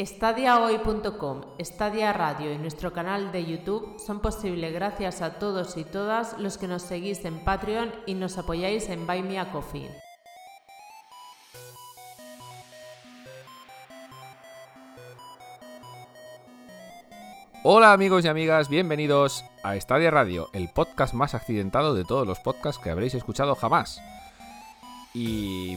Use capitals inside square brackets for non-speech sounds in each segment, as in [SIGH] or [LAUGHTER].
Estadiahoy.com, Estadia Radio y nuestro canal de YouTube son posibles gracias a todos y todas los que nos seguís en Patreon y nos apoyáis en Buy Me a Coffee. Hola amigos y amigas, bienvenidos a Estadia Radio, el podcast más accidentado de todos los podcasts que habréis escuchado jamás. Y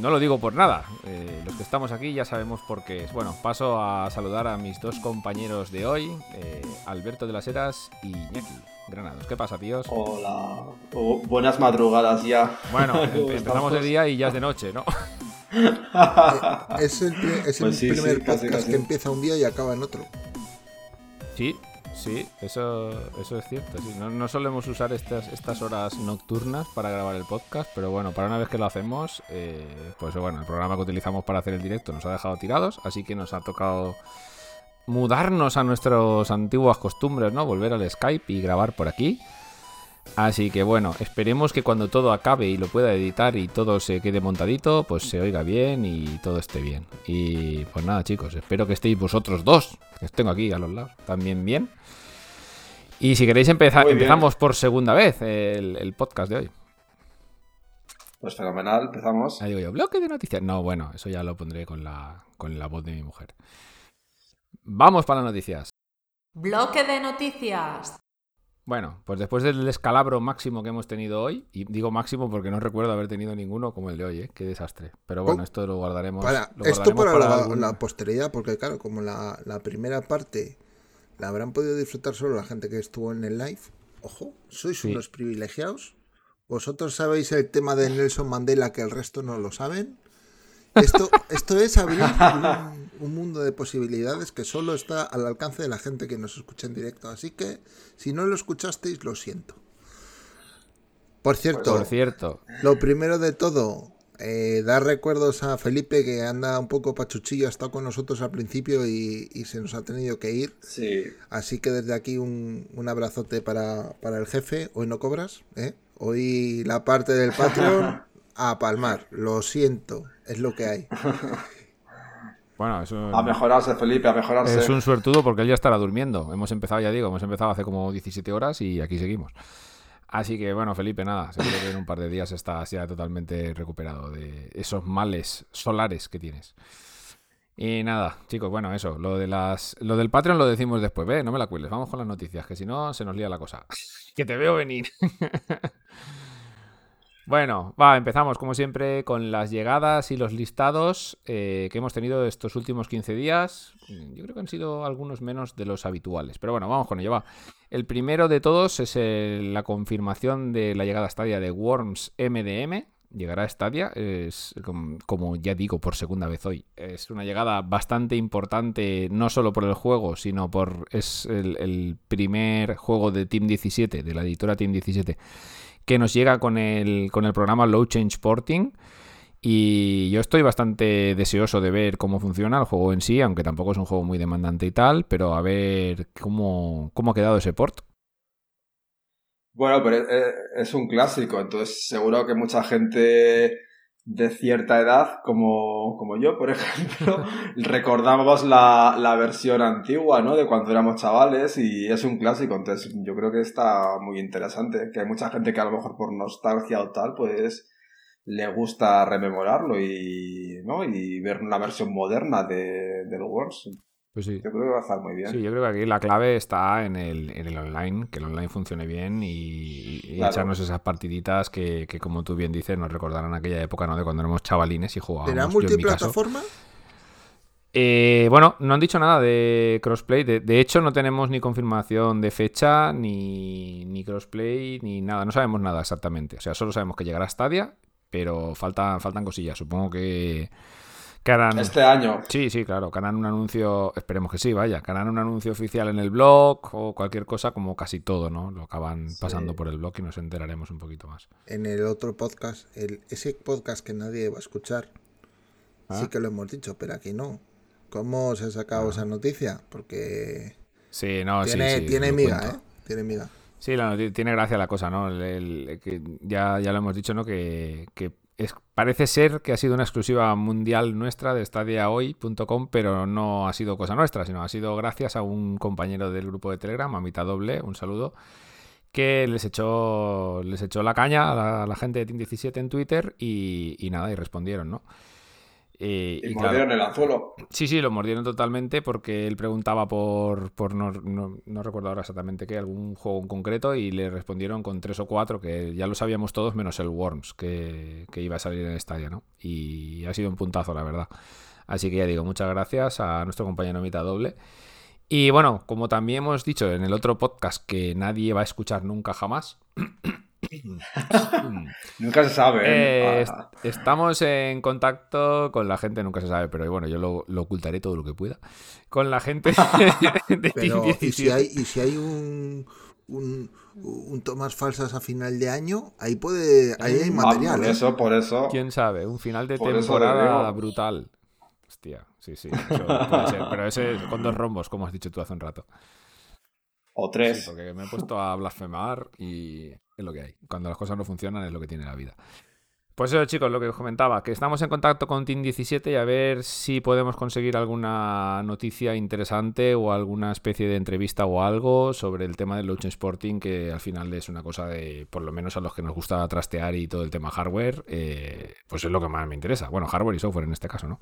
no lo digo por nada, eh, los que estamos aquí ya sabemos por qué es. Bueno, paso a saludar a mis dos compañeros de hoy, eh, Alberto de las Heras y Iñaki Granados. ¿Qué pasa, tíos? Hola, buenas madrugadas ya. Bueno, [LAUGHS] empezamos de día y ya es de noche, ¿no? Eh, es el, pues primer podcast que empieza un día y acaba en otro. Sí, Sí, eso, eso es cierto. No, solemos usar estas, estas horas nocturnas para grabar el podcast, pero bueno, para una vez que lo hacemos, eh, pues bueno, el programa que utilizamos para hacer el directo nos ha dejado tirados, así que nos ha tocado mudarnos a nuestras antiguas costumbres, ¿no? Volver al Skype y grabar por aquí. Así que bueno, esperemos que cuando todo acabe y lo pueda editar y todo se quede montadito, pues se oiga bien y todo esté bien. Y pues nada, chicos, espero que estéis vosotros dos, que os tengo aquí a los lados, también bien. Y si queréis empezar, empezamos por segunda vez el, podcast de hoy. Pues fenomenal, empezamos. Ahí digo yo, bloque de noticias. No, bueno, eso ya lo pondré con la, con la voz de mi mujer. Vamos para las noticias. Bloque de noticias. Bueno, pues después del escalabro máximo que hemos tenido hoy, y digo máximo porque no recuerdo haber tenido ninguno como el de hoy, ¿eh? qué desastre. Pero bueno, oh, esto lo guardaremos. Para, esto para, la, posteridad, porque claro, como la, primera parte la habrán podido disfrutar solo la gente que estuvo en el live, ojo, sois unos privilegiados. Vosotros sabéis el tema de Nelson Mandela que el resto no lo saben. Esto, esto es abrir un, mundo de posibilidades que solo está al alcance de la gente que nos escucha en directo. Así que si no lo escuchasteis, lo siento. Por cierto, Por cierto. lo primero de todo, eh, dar recuerdos a Felipe que anda un poco pachuchillo, ha estado con nosotros al principio y, se nos ha tenido que ir. Sí. Así que desde aquí un, abrazote para, para, el jefe. Hoy no cobras, ¿eh? Hoy la parte del Patreon [LAUGHS] a palmar. Lo siento, es lo que hay. [LAUGHS] Bueno, es un... A mejorarse, Felipe, a mejorarse. Es un suertudo porque él ya estará durmiendo. Hemos empezado, ya digo, hemos empezado hace como 17 horas y aquí seguimos. Así que bueno, Felipe, nada, seguro que en un par de días estás ya totalmente recuperado de esos males solares que tienes. Y nada, chicos, bueno, eso, lo de las lo del Patreon lo decimos después, ve, no me la cueles, vamos con las noticias, que si no se nos lía la cosa. [LAUGHS] que te veo venir. [LAUGHS] Bueno, va, empezamos como siempre con las llegadas y los listados eh, que hemos tenido estos últimos 15 días. Yo creo que han sido algunos menos de los habituales, pero bueno, vamos con ello, va. El primero de todos es la confirmación de la llegada a Stadia de Worms MDM. Llegará a Stadia, es como, ya digo por segunda vez hoy, es una llegada bastante importante no solo por el juego, sino por es el, el primer juego de Team 17, de la editora Team 17 que nos llega con el, con el programa Low Change Porting. Y yo estoy bastante deseoso de ver cómo funciona el juego en sí, aunque tampoco es un juego muy demandante y tal, pero a ver cómo, cómo ha quedado ese port. Bueno, pero es un clásico, entonces seguro que mucha gente de cierta edad, como, como yo, por [LAUGHS] ejemplo, recordamos la, la, versión antigua, ¿no? De cuando éramos chavales y es un clásico, entonces yo creo que está muy interesante, que hay mucha gente que a lo mejor por nostalgia o tal, pues le gusta rememorarlo y, ¿no? y ver una versión moderna de, de los Worms. Pues sí. Yo creo que va a estar muy bien. Sí, yo creo que aquí la clave está en el, en el online, que el online funcione bien y, echarnos esas partiditas que, que, como tú bien dices, nos recordarán aquella época, ¿no? De cuando éramos chavalines y jugábamos. ¿Era multiplataforma? Eh, bueno, no han dicho nada de crossplay. De, hecho, no tenemos ni confirmación de fecha, ni, ni, crossplay, ni nada. No sabemos nada exactamente. O sea, solo sabemos que llegará a Stadia, pero faltan, faltan cosillas. Supongo que este año. Sí, sí, claro. Que un anuncio, esperemos que sí, vaya. Que un anuncio oficial en el blog o cualquier cosa, como casi todo, ¿no? Lo acaban pasando por el blog y nos enteraremos un poquito más. En el otro podcast, el, ese podcast que nadie va a escuchar, sí ah. que lo hemos dicho, pero aquí no. ¿Cómo se ha sacado ah. esa noticia? Porque. Sí, no, tiene, sí, Tiene miga, ¿eh? Tiene miga. Sí, tiene gracia la cosa, ¿no? que ya, ya lo hemos dicho, ¿no? Que, que parece ser que ha sido una exclusiva mundial nuestra de stadiahoy.com, pero no ha sido cosa nuestra, sino ha sido gracias a un compañero del grupo de Telegram, a mitad doble, un saludo, que les echó, les echó la caña a la, gente de Team 17 en Twitter y nada, y respondieron, ¿no? Y, mordieron el anzuelo. Sí, sí, lo mordieron totalmente porque él preguntaba por, por no, no, recuerdo ahora exactamente qué, algún juego en concreto y le respondieron con tres o cuatro que ya lo sabíamos todos menos el Worms que, iba a salir en el estadio, ¿no? Y ha sido un puntazo, la verdad. Así que ya digo, muchas gracias a nuestro compañero Mita Doble. Y bueno, como también hemos dicho en el otro podcast que nadie va a escuchar nunca jamás, [CLEARS THROAT] [LAUGHS] nunca se sabe. ¿eh? Eh, estamos en contacto con la gente, nunca se sabe, pero bueno, yo lo, ocultaré todo lo que pueda. Con la gente [LAUGHS] de ¿y si hay, y si hay un, un, un tomas falsas a final de año, ahí puede ahí hay ah, material. por ¿eh? eso, por eso. ¿Quién sabe? Un final de temporada brutal. Hostia, sí, sí. puede ser, pero ese con dos rombos, como has dicho tú hace un rato. O tres. porque me he puesto a blasfemar y es lo que hay. Cuando las cosas no funcionan es lo que tiene la vida. Pues eso, chicos, lo que os comentaba, que estamos en contacto con Team 17 y a ver si podemos conseguir alguna noticia interesante o alguna especie de entrevista o algo sobre el tema del Lucha Sporting, que al final es una cosa de, por lo menos a los que nos gusta trastear y todo el tema hardware, eh, pues es lo que más me interesa. Bueno, hardware y software en este caso, ¿no?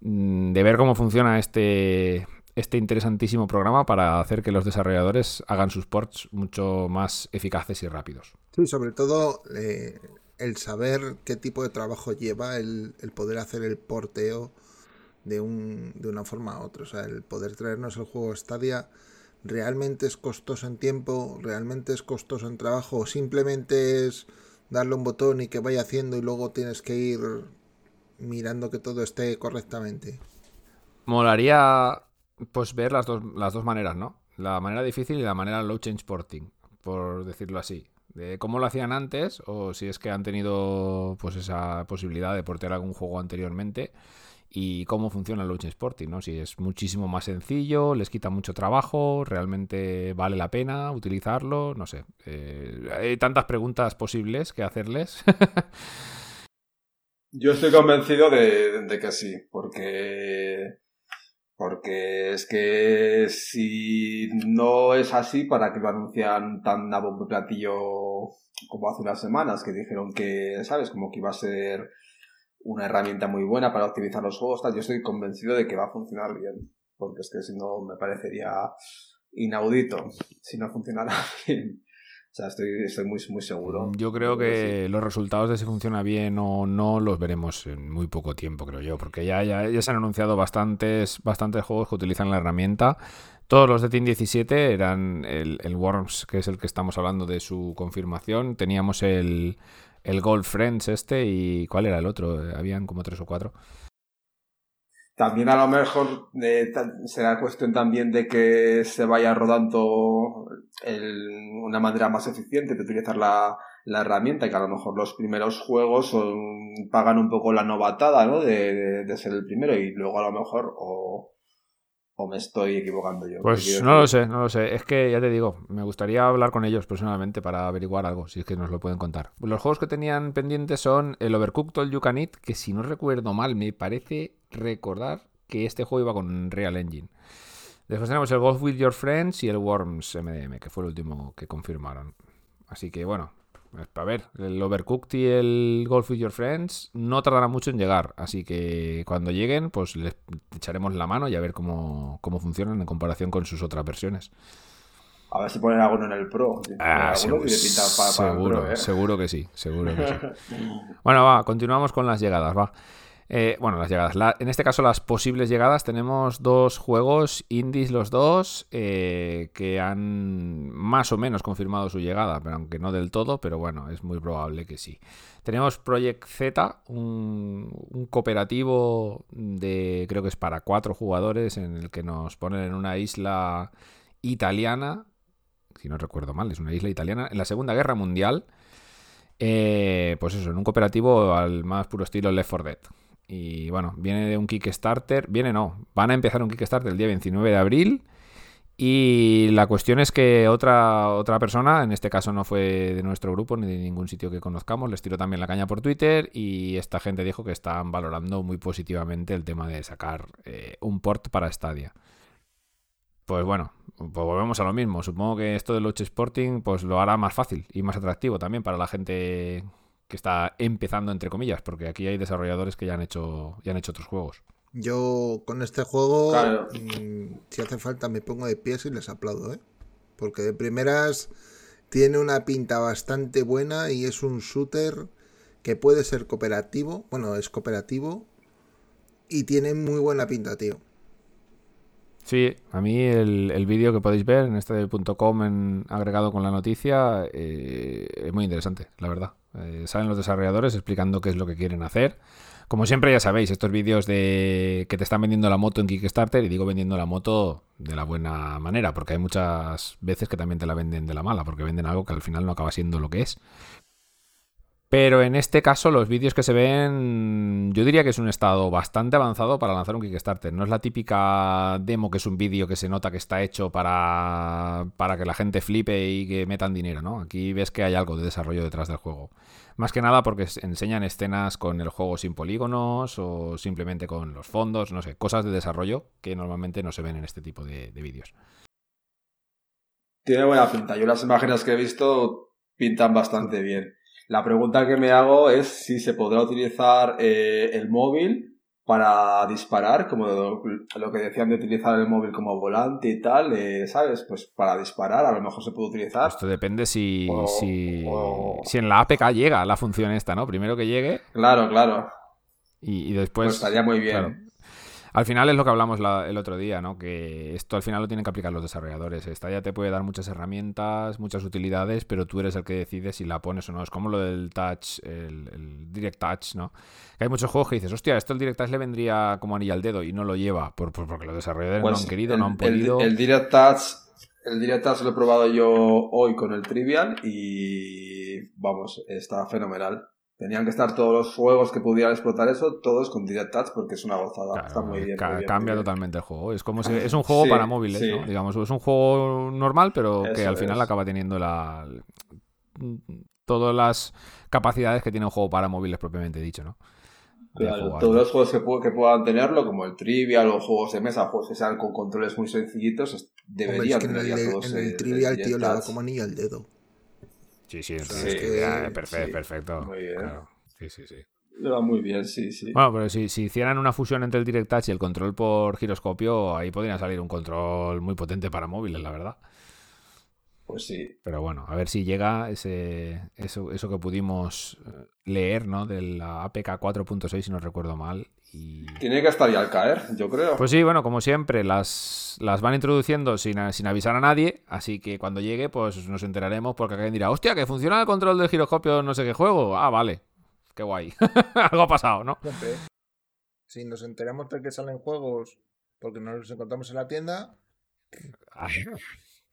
Mm, de ver cómo funciona este, este interesantísimo programa para hacer que los desarrolladores hagan sus ports mucho más eficaces y rápidos. Sí, sobre todo eh, el saber qué tipo de trabajo lleva el, poder hacer el porteo de, un, de una forma a otra. O sea, el poder traernos el juego Stadia realmente es costoso en tiempo, realmente es costoso en trabajo, o simplemente es darle un botón y que vaya haciendo y luego tienes que ir mirando que todo esté correctamente. Molaría pues ver las dos, las dos maneras, ¿no? La manera difícil y la manera low change porting, por decirlo así. De cómo lo hacían antes, o si es que han tenido pues esa posibilidad de portear algún juego anteriormente, y cómo funciona el low change porting, ¿no? Si es muchísimo más sencillo, les quita mucho trabajo, realmente vale la pena utilizarlo, no sé. Eh, hay tantas preguntas posibles que hacerles. [LAUGHS] Yo estoy convencido de, de que sí, porque porque es que si no es así, ¿para que lo anuncian tan a bombo platillo como hace unas semanas? Que dijeron que, ¿sabes? Como que iba a ser una herramienta muy buena para optimizar los juegos. Tal. Yo estoy convencido de que va a funcionar bien. Porque es que si no me parecería inaudito si no funcionara [LAUGHS] bien. Sea, estoy, estoy muy, muy seguro. Yo creo que los resultados de si funciona bien o no los veremos en muy poco tiempo, creo yo, porque ya, ya, ya se han anunciado bastantes, bastantes juegos que utilizan la herramienta. Todos los de Team 17 eran el, el, Worms, que es el que estamos hablando de su confirmación. Teníamos el, el Gold Friends este y ¿cuál era el otro? Habían como tres o cuatro. También a lo mejor eh, será cuestión también de que se vaya rodando el, una manera más eficiente de utilizar la, la, herramienta y que a lo mejor los primeros juegos pagan un poco la novatada ¿no? de, de, ser el primero y luego a lo mejor o, o me estoy equivocando yo. Pues no lo sé, no lo sé. Es que ya te digo, me gustaría hablar con ellos personalmente para averiguar algo, si es que nos lo pueden contar. Los juegos que tenían pendientes son el Overcooked el You Can Eat, que si no recuerdo mal, me parece recordar que este juego iba con Real Engine. Después tenemos el Golf with Your Friends y el Worms MDM, que fue el último que confirmaron. Así que bueno, a ver, el Overcooked y el Golf with Your Friends no tardará mucho en llegar. Así que cuando lleguen, pues les echaremos la mano y a ver cómo, cómo funcionan en comparación con sus otras versiones. A ver si ponen alguno en el Pro. Ah, seguro, seguro, ¿eh? seguro que sí, seguro que sí. [LAUGHS] bueno, va, continuamos con las llegadas, va. Eh, bueno, las llegadas. en este caso, las posibles llegadas. Tenemos dos juegos indies, los dos, eh, que han más o menos confirmado su llegada, pero aunque no del todo, pero bueno, es muy probable que sí. Tenemos Project Z, un, cooperativo de creo que es para cuatro jugadores, en el que nos ponen en una isla italiana, si no recuerdo mal, es una isla italiana, en la Segunda Guerra Mundial. Eh, pues eso, en un cooperativo al más puro estilo Left 4 Dead. Y bueno, viene de un Kickstarter. Viene no, van a empezar un Kickstarter el día 29 de abril. Y la cuestión es que otra, otra persona, en este caso no fue de nuestro grupo ni de ningún sitio que conozcamos, les tiró también la caña por Twitter y esta gente dijo que están valorando muy positivamente el tema de sacar eh, un port para Stadia. Pues bueno, pues volvemos a lo mismo. Supongo que esto de Luch Sporting pues lo hará más fácil y más atractivo también para la gente que está empezando entre comillas, porque aquí hay desarrolladores que ya han hecho, ya han hecho otros juegos. Yo con este juego, mm, si hace falta, me pongo de pies y les aplaudo, ¿eh? Porque de primeras tiene una pinta bastante buena y es un shooter que puede ser cooperativo. Bueno, es cooperativo y tiene muy buena pinta, tío. Sí, a mí el, vídeo que podéis ver en este en, agregado con la noticia eh, es muy interesante, la verdad. Eh, salen los desarrolladores explicando qué es lo que quieren hacer como siempre ya sabéis, estos vídeos de que te están vendiendo la moto en Kickstarter, y digo vendiendo la moto de la buena manera, porque hay muchas veces que también te la venden de la mala, porque venden algo que al final no acaba siendo lo que es. Pero en este caso, los vídeos que se ven, yo diría que es un estado bastante avanzado para lanzar un Kickstarter. No es la típica demo que es un vídeo que se nota que está hecho para, para que la gente flipe y que metan dinero, ¿no? Aquí ves que hay algo de desarrollo detrás del juego. Más que nada porque enseñan escenas con el juego sin polígonos o simplemente con los fondos, no sé, cosas de desarrollo que normalmente no se ven en este tipo de, vídeos. Tiene buena pinta. Yo las imágenes que he visto pintan bastante bien. La pregunta que me hago es si se podrá utilizar eh, el móvil para disparar, como lo, que decían de utilizar el móvil como volante y tal, eh, ¿sabes? Pues para disparar a lo mejor se puede utilizar. Esto depende si, si, si, en la APK llega la función esta, ¿no? Primero que llegue. Claro, claro. Y, después... Pues estaría muy bien. Al final es lo que hablamos el otro día, ¿no? Que esto al final lo tienen que aplicar los desarrolladores. Esta ya te puede dar muchas herramientas, muchas utilidades, pero tú eres el que decide si la pones o no. Es como lo del touch, el, direct touch, ¿no? hay muchos juegos que dices, hostia, esto el direct touch le vendría como anilla al dedo y no lo lleva, por, porque los desarrolladores no pues han querido, no han podido. El, direct touch, el direct touch lo he probado yo hoy con el trivial y vamos, está fenomenal. Tenían que estar todos los juegos que pudieran explotar eso, todos con Direct Touch, porque es una gozada. Está muy bien. cambia totalmente el juego. Es como si, es un [LAUGHS] juego para móviles, ¿no? Digamos, es un juego normal, pero que al final acaba teniendo la todas las capacidades que tiene un juego para móviles propiamente dicho, ¿no? Claro, todos los juegos que, puedan tenerlo, como el Trivial o juegos de mesa, juegos que sean con controles muy sencillitos, deberían tener todos. En el, Trivial, tío, le da como anillo al dedo. Sí, sí, perfecto, perfecto. Muy bien. Sí, sí, sí. Le va muy bien, sí, sí. Bueno, pero si, si, hicieran una fusión entre el Direct Touch y el control por giroscopio, ahí podría salir un control muy potente para móviles, la verdad. Pues sí. Pero bueno, a ver si llega ese, eso, eso que pudimos eh, leer, ¿no? De la APK 4.6, si no recuerdo mal, tiene que estar ya al caer, yo creo. Pues sí, bueno, como siempre, las, las van introduciendo sin, avisar a nadie, así que cuando llegue, pues nos enteraremos porque alguien dirá, hostia, que funciona el control del giroscopio no sé qué juego. Ah, vale, qué guay. [LAUGHS] Algo ha pasado, ¿no? Si nos enteramos de que salen juegos porque no los encontramos en la tienda...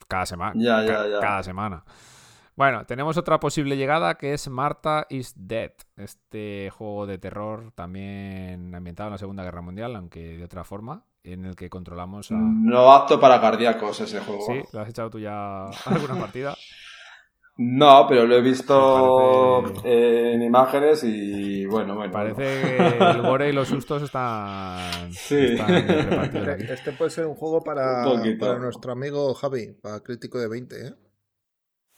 cada semana. Ya, ya, ya. Cada semana. Bueno, tenemos otra posible llegada que es Marta is Dead. Este juego de terror también ambientado en la Segunda Guerra Mundial, aunque de otra forma, en el que controlamos a... No apto para cardíacos ese juego. Sí, ¿lo has echado tú ya [LAUGHS] alguna partida? No, pero lo he visto en imágenes y bueno, bueno. Parece que el gore y los sustos están. [LAUGHS] Sí. este puede ser un juego para, para nuestro amigo Javi, para crítico de 20, ¿eh?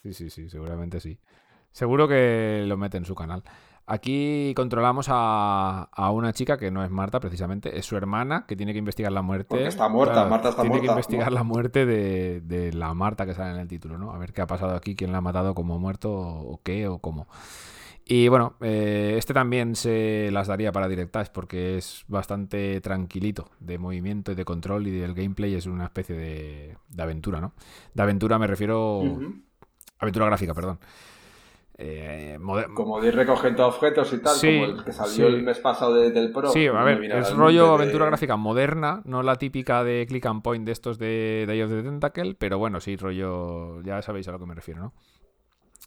Sí, sí, sí, seguramente sí. Seguro que lo mete en su canal. Aquí controlamos a, una chica que no es Marta, precisamente, es su hermana, que tiene que investigar la muerte. Porque está muerta, Marta está muerta. Tiene que investigar la muerte de, la Marta que sale en el título, ¿no? A ver qué ha pasado aquí, quién la ha matado como muerto, o qué, o cómo. Y bueno, eh, este también se las daría para Directas porque es bastante tranquilito de movimiento y de control y del gameplay es una especie de, aventura, ¿no? De aventura me refiero... Aventura gráfica, perdón. Eh, como de ir recogiendo objetos y tal, como el que salió el mes pasado del Pro. Sí, a ver, es rollo aventura gráfica moderna, no la típica de click and point de estos de Day of the Tentacle, pero bueno, sí, rollo, ya sabéis a lo que me refiero, ¿no?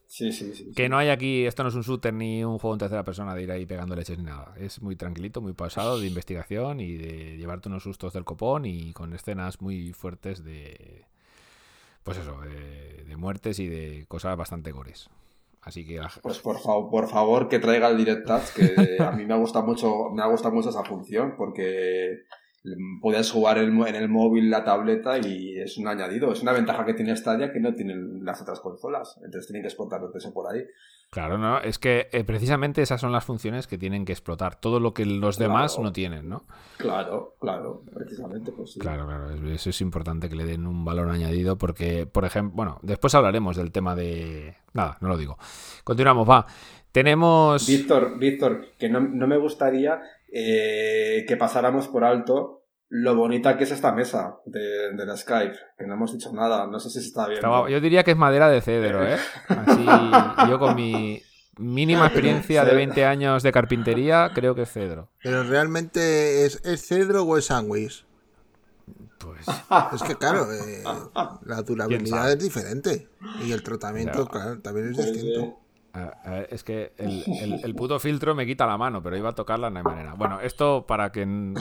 Sí, sí, sí. Que no hay aquí, esto no es un shooter ni un juego en tercera persona de ir ahí pegando leches ni nada. Es muy tranquilito, muy pasado de investigación y de llevarte unos sustos del copón y con escenas muy fuertes de, pues eso, de, muertes y de cosas bastante gores. Así que pues por favor, por favor que traiga el Direct Touch, que a mí me gusta mucho, me ha gustado mucho esa función porque puedes jugar en el móvil, la tableta y es un añadido. Es una ventaja que tiene Stadia que no tienen las otras consolas. Entonces tienen que explotar eso por ahí. Claro, no, es que eh, precisamente esas son las funciones que tienen que explotar. Todo lo que los demás no tienen, ¿no? Claro, claro, precisamente, pues sí. Claro, claro, eso es importante que le den un valor añadido porque, por ejemplo, bueno, después hablaremos del tema de... Nada, no lo digo. Continuamos, va. Tenemos... Víctor, Víctor, que no, no me gustaría eh, que pasáramos por alto lo bonita que es esta mesa de, la Skype, que no hemos dicho nada, no sé si se está viendo. Yo diría que es madera de cedro, ¿eh? Así, [LAUGHS] yo con mi mínima experiencia de 20 años de carpintería, creo que es cedro. Pero realmente, ¿es, cedro o es sándwich? Pues... Es que claro, eh, [LAUGHS] la durabilidad es diferente y el tratamiento, claro, también es pues, distinto. Eh, es que el, puto filtro me quita la mano, pero iba a tocarla no hay manera. Bueno, esto para que no,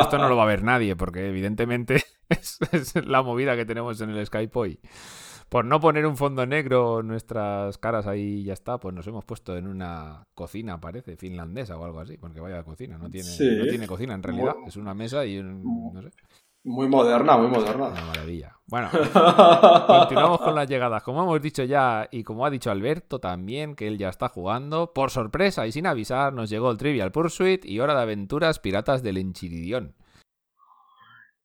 esto no lo va a ver nadie, porque evidentemente [LAUGHS] es, la movida que tenemos en el Skype hoy. Por no poner un fondo negro nuestras caras ahí ya está, pues nos hemos puesto en una cocina, parece, finlandesa o algo así, porque vaya cocina, no tiene, no tiene cocina en realidad, es una mesa y un, no sé. Muy moderna, muy moderna. Una maravilla. Bueno, [LAUGHS] continuamos con las llegadas. Como hemos dicho ya, y como ha dicho Alberto también, que él ya está jugando, por sorpresa y sin avisar, nos llegó el Trivial Pursuit y Hora de Aventuras Piratas del Enchiridión.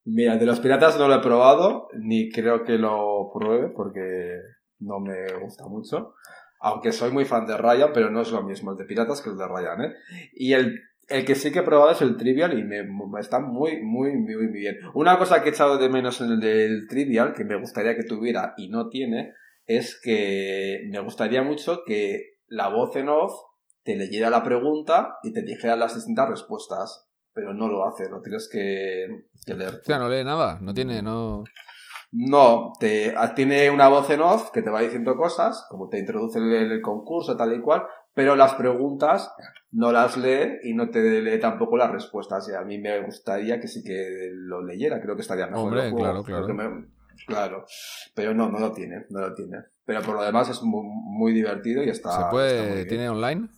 Mira, de los piratas no lo he probado, ni creo que lo pruebe, porque no me gusta mucho. Aunque soy muy fan de Ryan, pero no es lo mismo el de piratas que el de Ryan, ¿eh? Y el el que sí que he probado es el Trivial y me, está muy, muy, muy, bien. Una cosa que he echado de menos en el del Trivial, que me gustaría que tuviera y no tiene, es que me gustaría mucho que la voz en off te leyera la pregunta y te dijera las distintas respuestas. Pero no lo hace, lo tienes que, leer. O sea, no lee nada, no tiene, no... No, te, tiene una voz en off que te va diciendo cosas, como te introduce el, el concurso, tal y cual, pero las preguntas no las lee y no te lee tampoco las respuestas. Y a mí me gustaría que sí que lo leyera, creo que estaría mejor. Hombre, claro, claro. Claro, pero no, no lo tiene, no lo tiene. Pero por lo demás es muy, divertido y está. ¿Se puede? ¿Tiene online?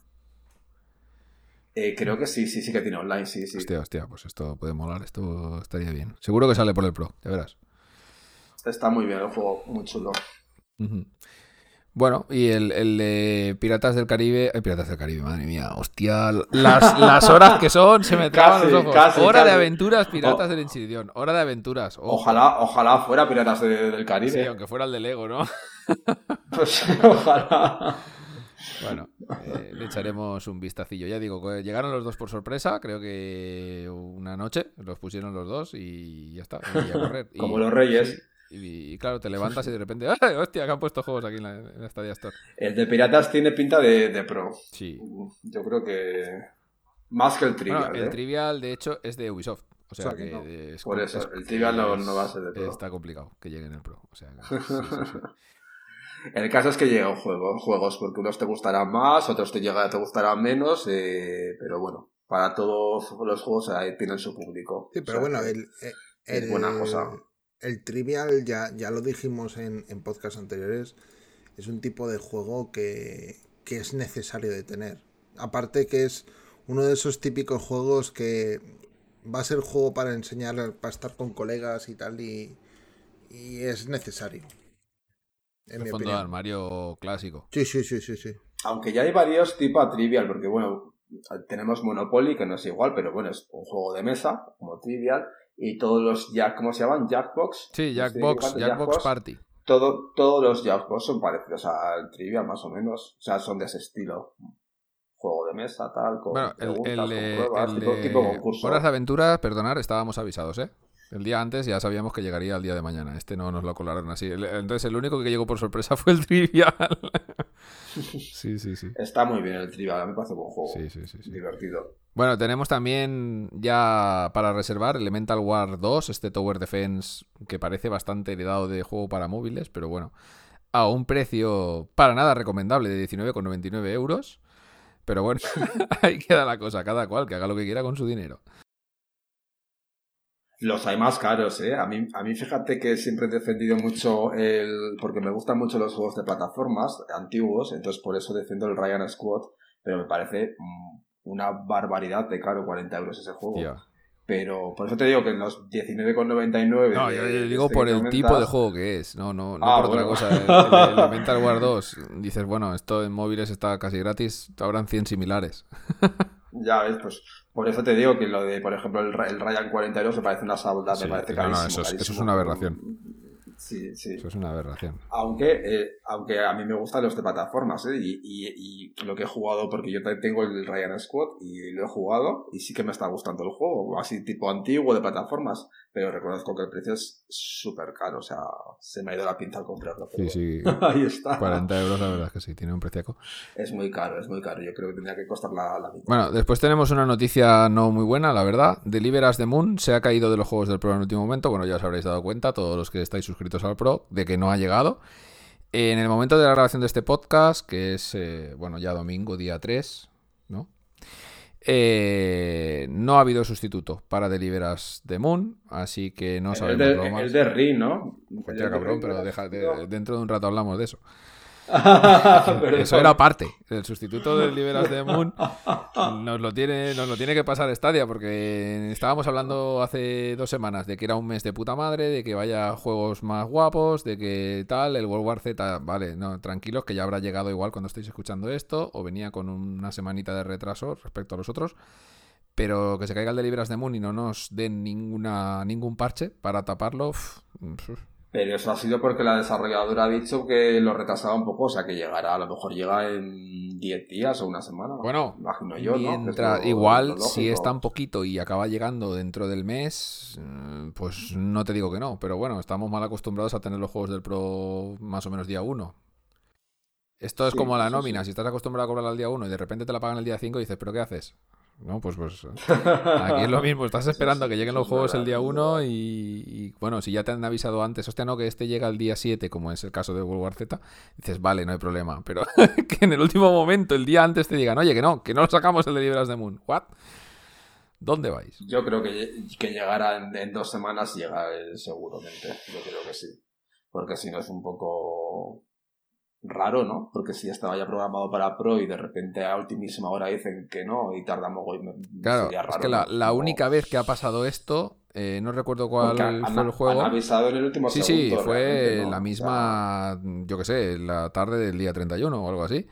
Eh, creo que sí, sí, sí que tiene online, sí, sí. Hostia, hostia, pues esto puede molar, esto estaría bien. Seguro que sale por el Pro, ya verás. Está muy bien el juego, muy chulo. Bueno, y el, de Piratas del Caribe. Eh, Piratas del Caribe, madre mía, hostia. Las, horas que son, se me [LAUGHS] traban los ojos. Hora de aventuras, Piratas del Enchiridión. Hora de aventuras. Ojalá, ojalá fuera Piratas del Caribe. Sí, aunque fuera el de Lego, ¿no? [LAUGHS] pues ojalá. Bueno, eh, le echaremos un vistacillo. Ya digo, llegaron los dos por sorpresa, creo que una noche los pusieron los dos y ya está. [LAUGHS] Como los reyes. Y, claro, te levantas y de repente, [LAUGHS] ¡ay, hostia! Que han puesto juegos aquí en la, en Stadia Store. El de Piratas tiene pinta de, pro. Sí. Yo creo que. Más que el Trivial. el ¿eh? Trivial, de hecho, es de Ubisoft. O sea, que. Por eso, el Trivial no, va a ser de pro. Está complicado que llegue en el pro. O sea, [LAUGHS] El caso es que lleguen juegos, juegos, porque unos te gustarán más, otros te, llega, te gustarán menos, eh, pero bueno, para todos los juegos ahí tienen su público. Sí, pero bueno, el, es buena cosa el Trivial, ya, ya lo dijimos en, en podcasts anteriores, es un tipo de juego que, es necesario de tener. Aparte que es uno de esos típicos juegos que va a ser juego para enseñar, para estar con colegas y tal, y, es necesario. En mi fondo de armario clásico. Sí, sí, sí, sí, sí. Aunque ya hay varios tipo Trivial, porque bueno, tenemos Monopoly, que no es igual, pero bueno, es un juego de mesa, como Trivial y todos los Jack, ¿cómo se llaman? Jackbox. Sí, Jackbox, Jackbox Party. Todo, todos los Jackbox son parecidos al Trivia, más o menos. O sea, son de ese estilo. Juego de mesa, tal, con bueno, el, el, tipo, concurso. Horas de aventura, perdonar, estábamos avisados, ¿eh? El día antes ya sabíamos que llegaría el día de mañana. Este no nos lo colaron así. Entonces el único que llegó por sorpresa [LAUGHS] fue el Trivial. [LAUGHS] sí, sí, sí. Está muy bien el Trivial. Me parece buen juego. Sí, sí, sí, Divertido. Bueno, tenemos también ya para reservar Elemental War 2, este Tower Defense que parece bastante heredado de juego para móviles, pero bueno, a un precio para nada recomendable de 19,99 euros. Pero bueno, [LAUGHS] ahí queda la cosa, cada cual que haga lo que quiera con su dinero. Los hay más caros, ¿eh? A mí, a mí fíjate que siempre he defendido mucho el... porque me gustan mucho los juegos de plataformas antiguos, entonces por eso defiendo el Ryan Squad, pero me parece mm, una barbaridad de caro 40 euros ese juego. Pero por eso te digo que en los 19,99. No, yo, digo este por el tipo de juego que es. No, no, no ah, por otra cosa. El, el, [LAUGHS] Mental War 2, dices, bueno, esto en móviles está casi gratis, habrán 100 similares. [LAUGHS] ya ves, pues por eso te digo que lo de, por ejemplo, el, el Ryan 42 me parece una salda, me parece carísimo. No, no, eso, es, eso es una aberración. Sí, sí. Eso es una aberración. Aunque, eh, aunque a mí me gustan los de plataformas, ¿eh? Y, y, y, lo que he jugado, porque yo tengo el Ryan Squad y lo he jugado y sí que me está gustando el juego, así tipo antiguo de plataformas, pero reconozco que el precio es súper caro, o sea, se me ha ido la pinta al comprarlo. sí, sí. [LAUGHS] ahí está. 40 euros, la verdad es que sí, tiene un precio. Es muy caro, es muy caro, yo creo que tendría que costar la, la Bueno, después tenemos una noticia no muy buena, la verdad. Deliveras the Moon se ha caído de los juegos del Pro en el último momento, bueno, ya os habréis dado cuenta, todos los que estáis suscritos al Pro, de que no ha llegado. En el momento de la grabación de este podcast, que es, eh, bueno, ya domingo, día 3, ¿no? Eh, no ha habido sustituto para Deliveras de Moon, así que no sabemos el de, más. El de Ri, ¿no? cabrón, pero deja, dentro de un rato hablamos de eso. [LAUGHS] Eso era parte. El sustituto del Liberas de Moon nos lo tiene, nos lo tiene que pasar Stadia, porque estábamos hablando hace dos semanas de que era un mes de puta madre, de que vaya juegos más guapos, de que tal, el World War Z, vale, no, tranquilos, que ya habrá llegado igual cuando estéis escuchando esto, o venía con una semanita de retraso respecto a los otros. Pero que se caiga el de Liberas de Moon y no nos den ninguna, ningún parche para taparlo. Pero eso ha sido porque la desarrolladora ha dicho que lo retrasaba un poco, o sea que llegará, a lo mejor llega en 10 días o una semana. Bueno, imagino yo, mientras, igual si es tan poquito y acaba llegando dentro del mes, mm, pues no te digo que no, pero bueno, estamos mal acostumbrados a tener los juegos del Pro más o menos día 1. Esto es como la nómina, si estás acostumbrado a cobrar al día 1 y de repente te la pagan el día 5 y dices, ¿pero qué haces? No, pues, pues [LAUGHS] aquí es lo mismo, estás esperando que lleguen los juegos el día 1 y, bueno, si ya te han avisado antes, hostia, no, que este llega el día 7, como es el caso de World War Z, dices, vale, no hay problema, pero [LAUGHS] que en el último momento, el día antes te digan, oye, que no, que no lo sacamos el de Libras de Moon, ¿what? ¿Dónde vais? Yo creo que, que llegará en, dos semanas, llega seguramente, yo creo que sí, porque si no es un poco raro, ¿no? Porque si estaba ya programado para Pro y de repente a ultimísima hora dicen que no y tardamos... Claro, es que la, única vez que ha pasado esto, eh, no recuerdo cuál fue el juego. Han avisado en el último sí, Sí, fue la misma, yo qué sé, la tarde del día 31 o algo así.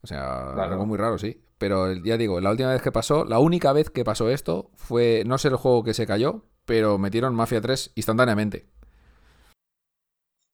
O sea, algo muy raro, sí. Pero ya digo, la última vez que pasó, la única vez que pasó esto fue, no sé el juego que se cayó, pero metieron Mafia 3 instantáneamente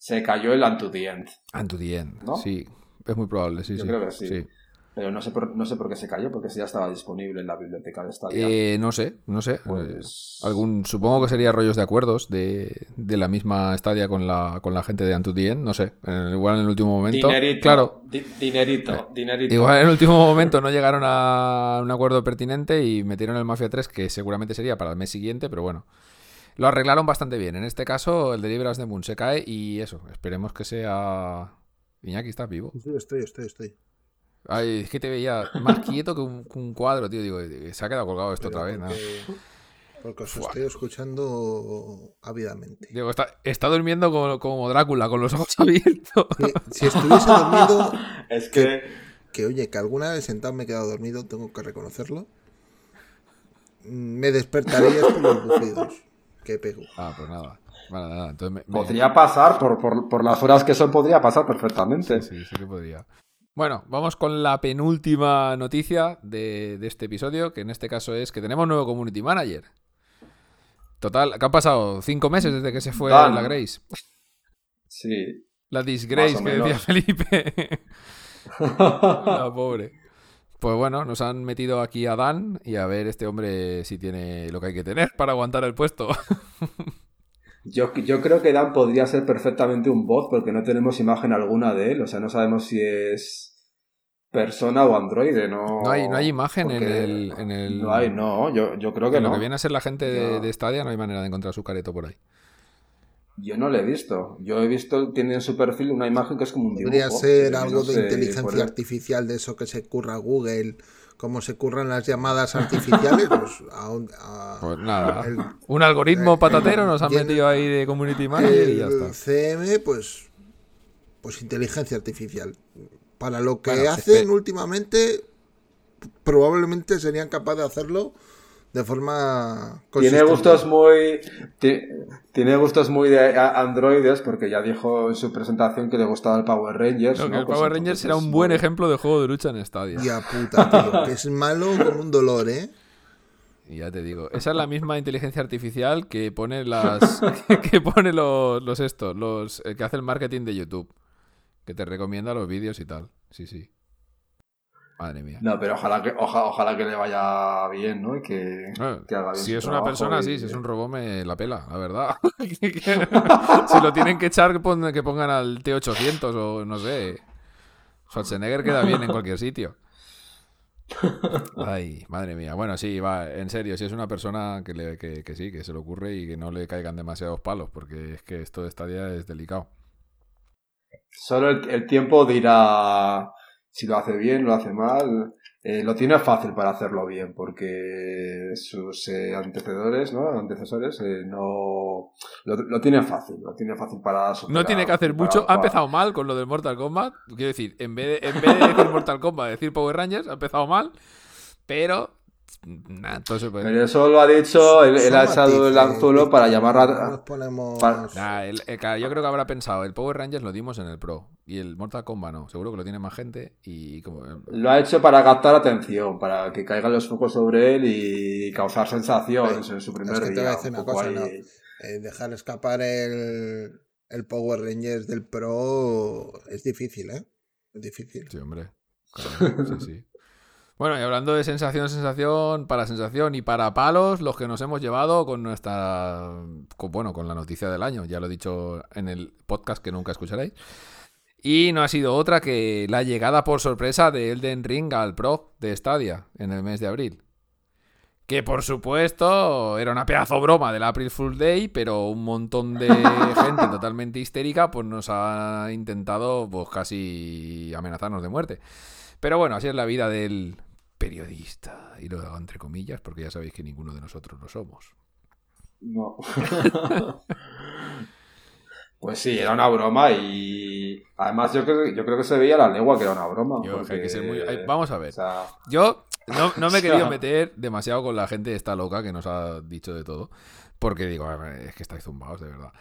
se cayó el Unto the End. Unto the End, ¿no? Sí, es muy probable, sí, Yo sí. creo que sí. Pero no sé, por, no sé por qué se cayó, porque si ya estaba disponible en la biblioteca de Stadia. Eh, no sé, no sé. Pues... Algún, supongo que sería rollos de acuerdos de, de, la misma Stadia con la, con la gente de End, no sé. Igual en el último momento. Dinerito, claro. dinerito, eh, dinerito. Igual en el último momento no llegaron a un acuerdo pertinente y metieron el Mafia 3, que seguramente sería para el mes siguiente, pero bueno. Lo arreglaron bastante bien. En este caso, el de Libras de Moon se cae y eso, esperemos que sea. Iñaki, ¿estás vivo? Sí, estoy, estoy, estoy. Ay, es que te veía más quieto que un, cuadro, tío. Digo, se ha quedado colgado esto otra vez, Porque os estoy escuchando ávidamente. Digo, está, está durmiendo como, Drácula, con los ojos abiertos. si estuviese dormido. [LAUGHS] es que... que. oye, que alguna vez sentado me he quedado dormido, tengo que reconocerlo. Me despertaría por los bufidos que pego. Ah, pues nada. nada. Podría pasar, por, por, las horas que son, podría pasar perfectamente. Sí, sí, que podría. Bueno, vamos con la penúltima noticia de, este episodio, que en este caso es que tenemos nuevo community manager. Total, que han pasado cinco meses desde que se fue la Grace. Sí. La disgrace que decía Felipe. [LAUGHS] la pobre. Pues bueno, nos han metido aquí a Dan y a ver este hombre si tiene lo que hay que tener para aguantar el puesto. [LAUGHS] Yo, yo creo que Dan podría ser perfectamente un bot porque no tenemos imagen alguna de él. O sea, no sabemos si es persona o androide. No, no, hay, no hay imagen en el, en el, No hay, no. Yo, yo creo que en no. Lo que viene a ser la gente de, de Stadia no hay manera de encontrar su careto por ahí. Yo no lo he visto. Yo he visto, tiene en su perfil una imagen que es como un dibujo. Podría ser algo de inteligencia artificial, de eso que se curra Google cómo se curran las llamadas artificiales, pues, pues nada. un algoritmo patatero nos han metido ahí de community manager y ya está. CM, pues, pues inteligencia artificial. Para lo que hacen últimamente, probablemente serían capaces de hacerlo de forma tiene gustos muy tiene gustos muy de androides porque ya dijo en su presentación que le gustaba el Power Rangers el pues Power Rangers era un buen ejemplo de juego de lucha en Stadia. Ya puta tío que es malo con un dolor eh y ya te digo, esa es la misma inteligencia artificial que pone las [LAUGHS] que pone los, los estos, los que hace el marketing de YouTube, que te recomienda los vídeos y tal. Sí, sí. Madre mía. No, pero ojalá que, ojalá que le vaya bien, ¿no? Y que, ah, haga bien Si es una persona, sí, si es un robot, me la pela, la verdad. [LAUGHS] si lo tienen que echar, que pongan al T800 o no sé. Schwarzenegger queda bien en cualquier sitio. Ay, madre mía. Bueno, sí, va, en serio, si es una persona que, le, que, que sí, que se le ocurre y que no le caigan demasiados palos, porque es que esto de esta día es delicado. Solo el tiempo dirá si lo hace bien, lo hace mal. Eh, lo tiene fácil para hacerlo bien, porque sus eh, antecedores, ¿no? Antecesores, eh, no. Lo, lo, tiene fácil, lo tiene fácil para. no tiene que hacer mucho. Ha empezado mal con lo del Mortal Kombat. Quiero decir, en vez de, en vez de decir Mortal Kombat, decir Power Rangers, ha empezado mal. Pero pero eso lo ha dicho, él, ha echado el anzuelo para llamar a... yo creo que habrá pensado, el Power Rangers lo dimos en el Pro y el Mortal Kombat no, seguro que lo tiene más gente y como... Eh, lo ha hecho para captar atención, para que caigan los focos sobre él y causar sensaciones en su primer día. Eh, dejar escapar el, el Power Rangers del Pro es difícil, ¿eh? Es difícil. Sí, hombre. [LAUGHS] sí, sí. Bueno, y hablando de sensación, sensación, para sensación y para palos, los que nos hemos llevado con nuestra. bueno, con la noticia del año, ya lo he dicho en el podcast que nunca escucharéis. Y no ha sido otra que la llegada por sorpresa de Elden Ring al Pro de Stadia en el mes de abril. Que por supuesto era una pedazo broma del April Fool Day, pero un montón de [LAUGHS] gente totalmente histérica pues nos ha intentado pues casi amenazarnos de muerte. Pero bueno, así es la vida del periodista. Y lo hago entre comillas, porque ya sabéis que ninguno de nosotros lo somos. No. [LAUGHS] pues sí, era una broma y además yo creo, yo creo que se veía la legua que era una broma. Vamos a ver. Yo no, me he [LAUGHS] querido meter demasiado con la gente esta loca que nos ha dicho de todo, porque digo, es que estáis zumbados, de verdad.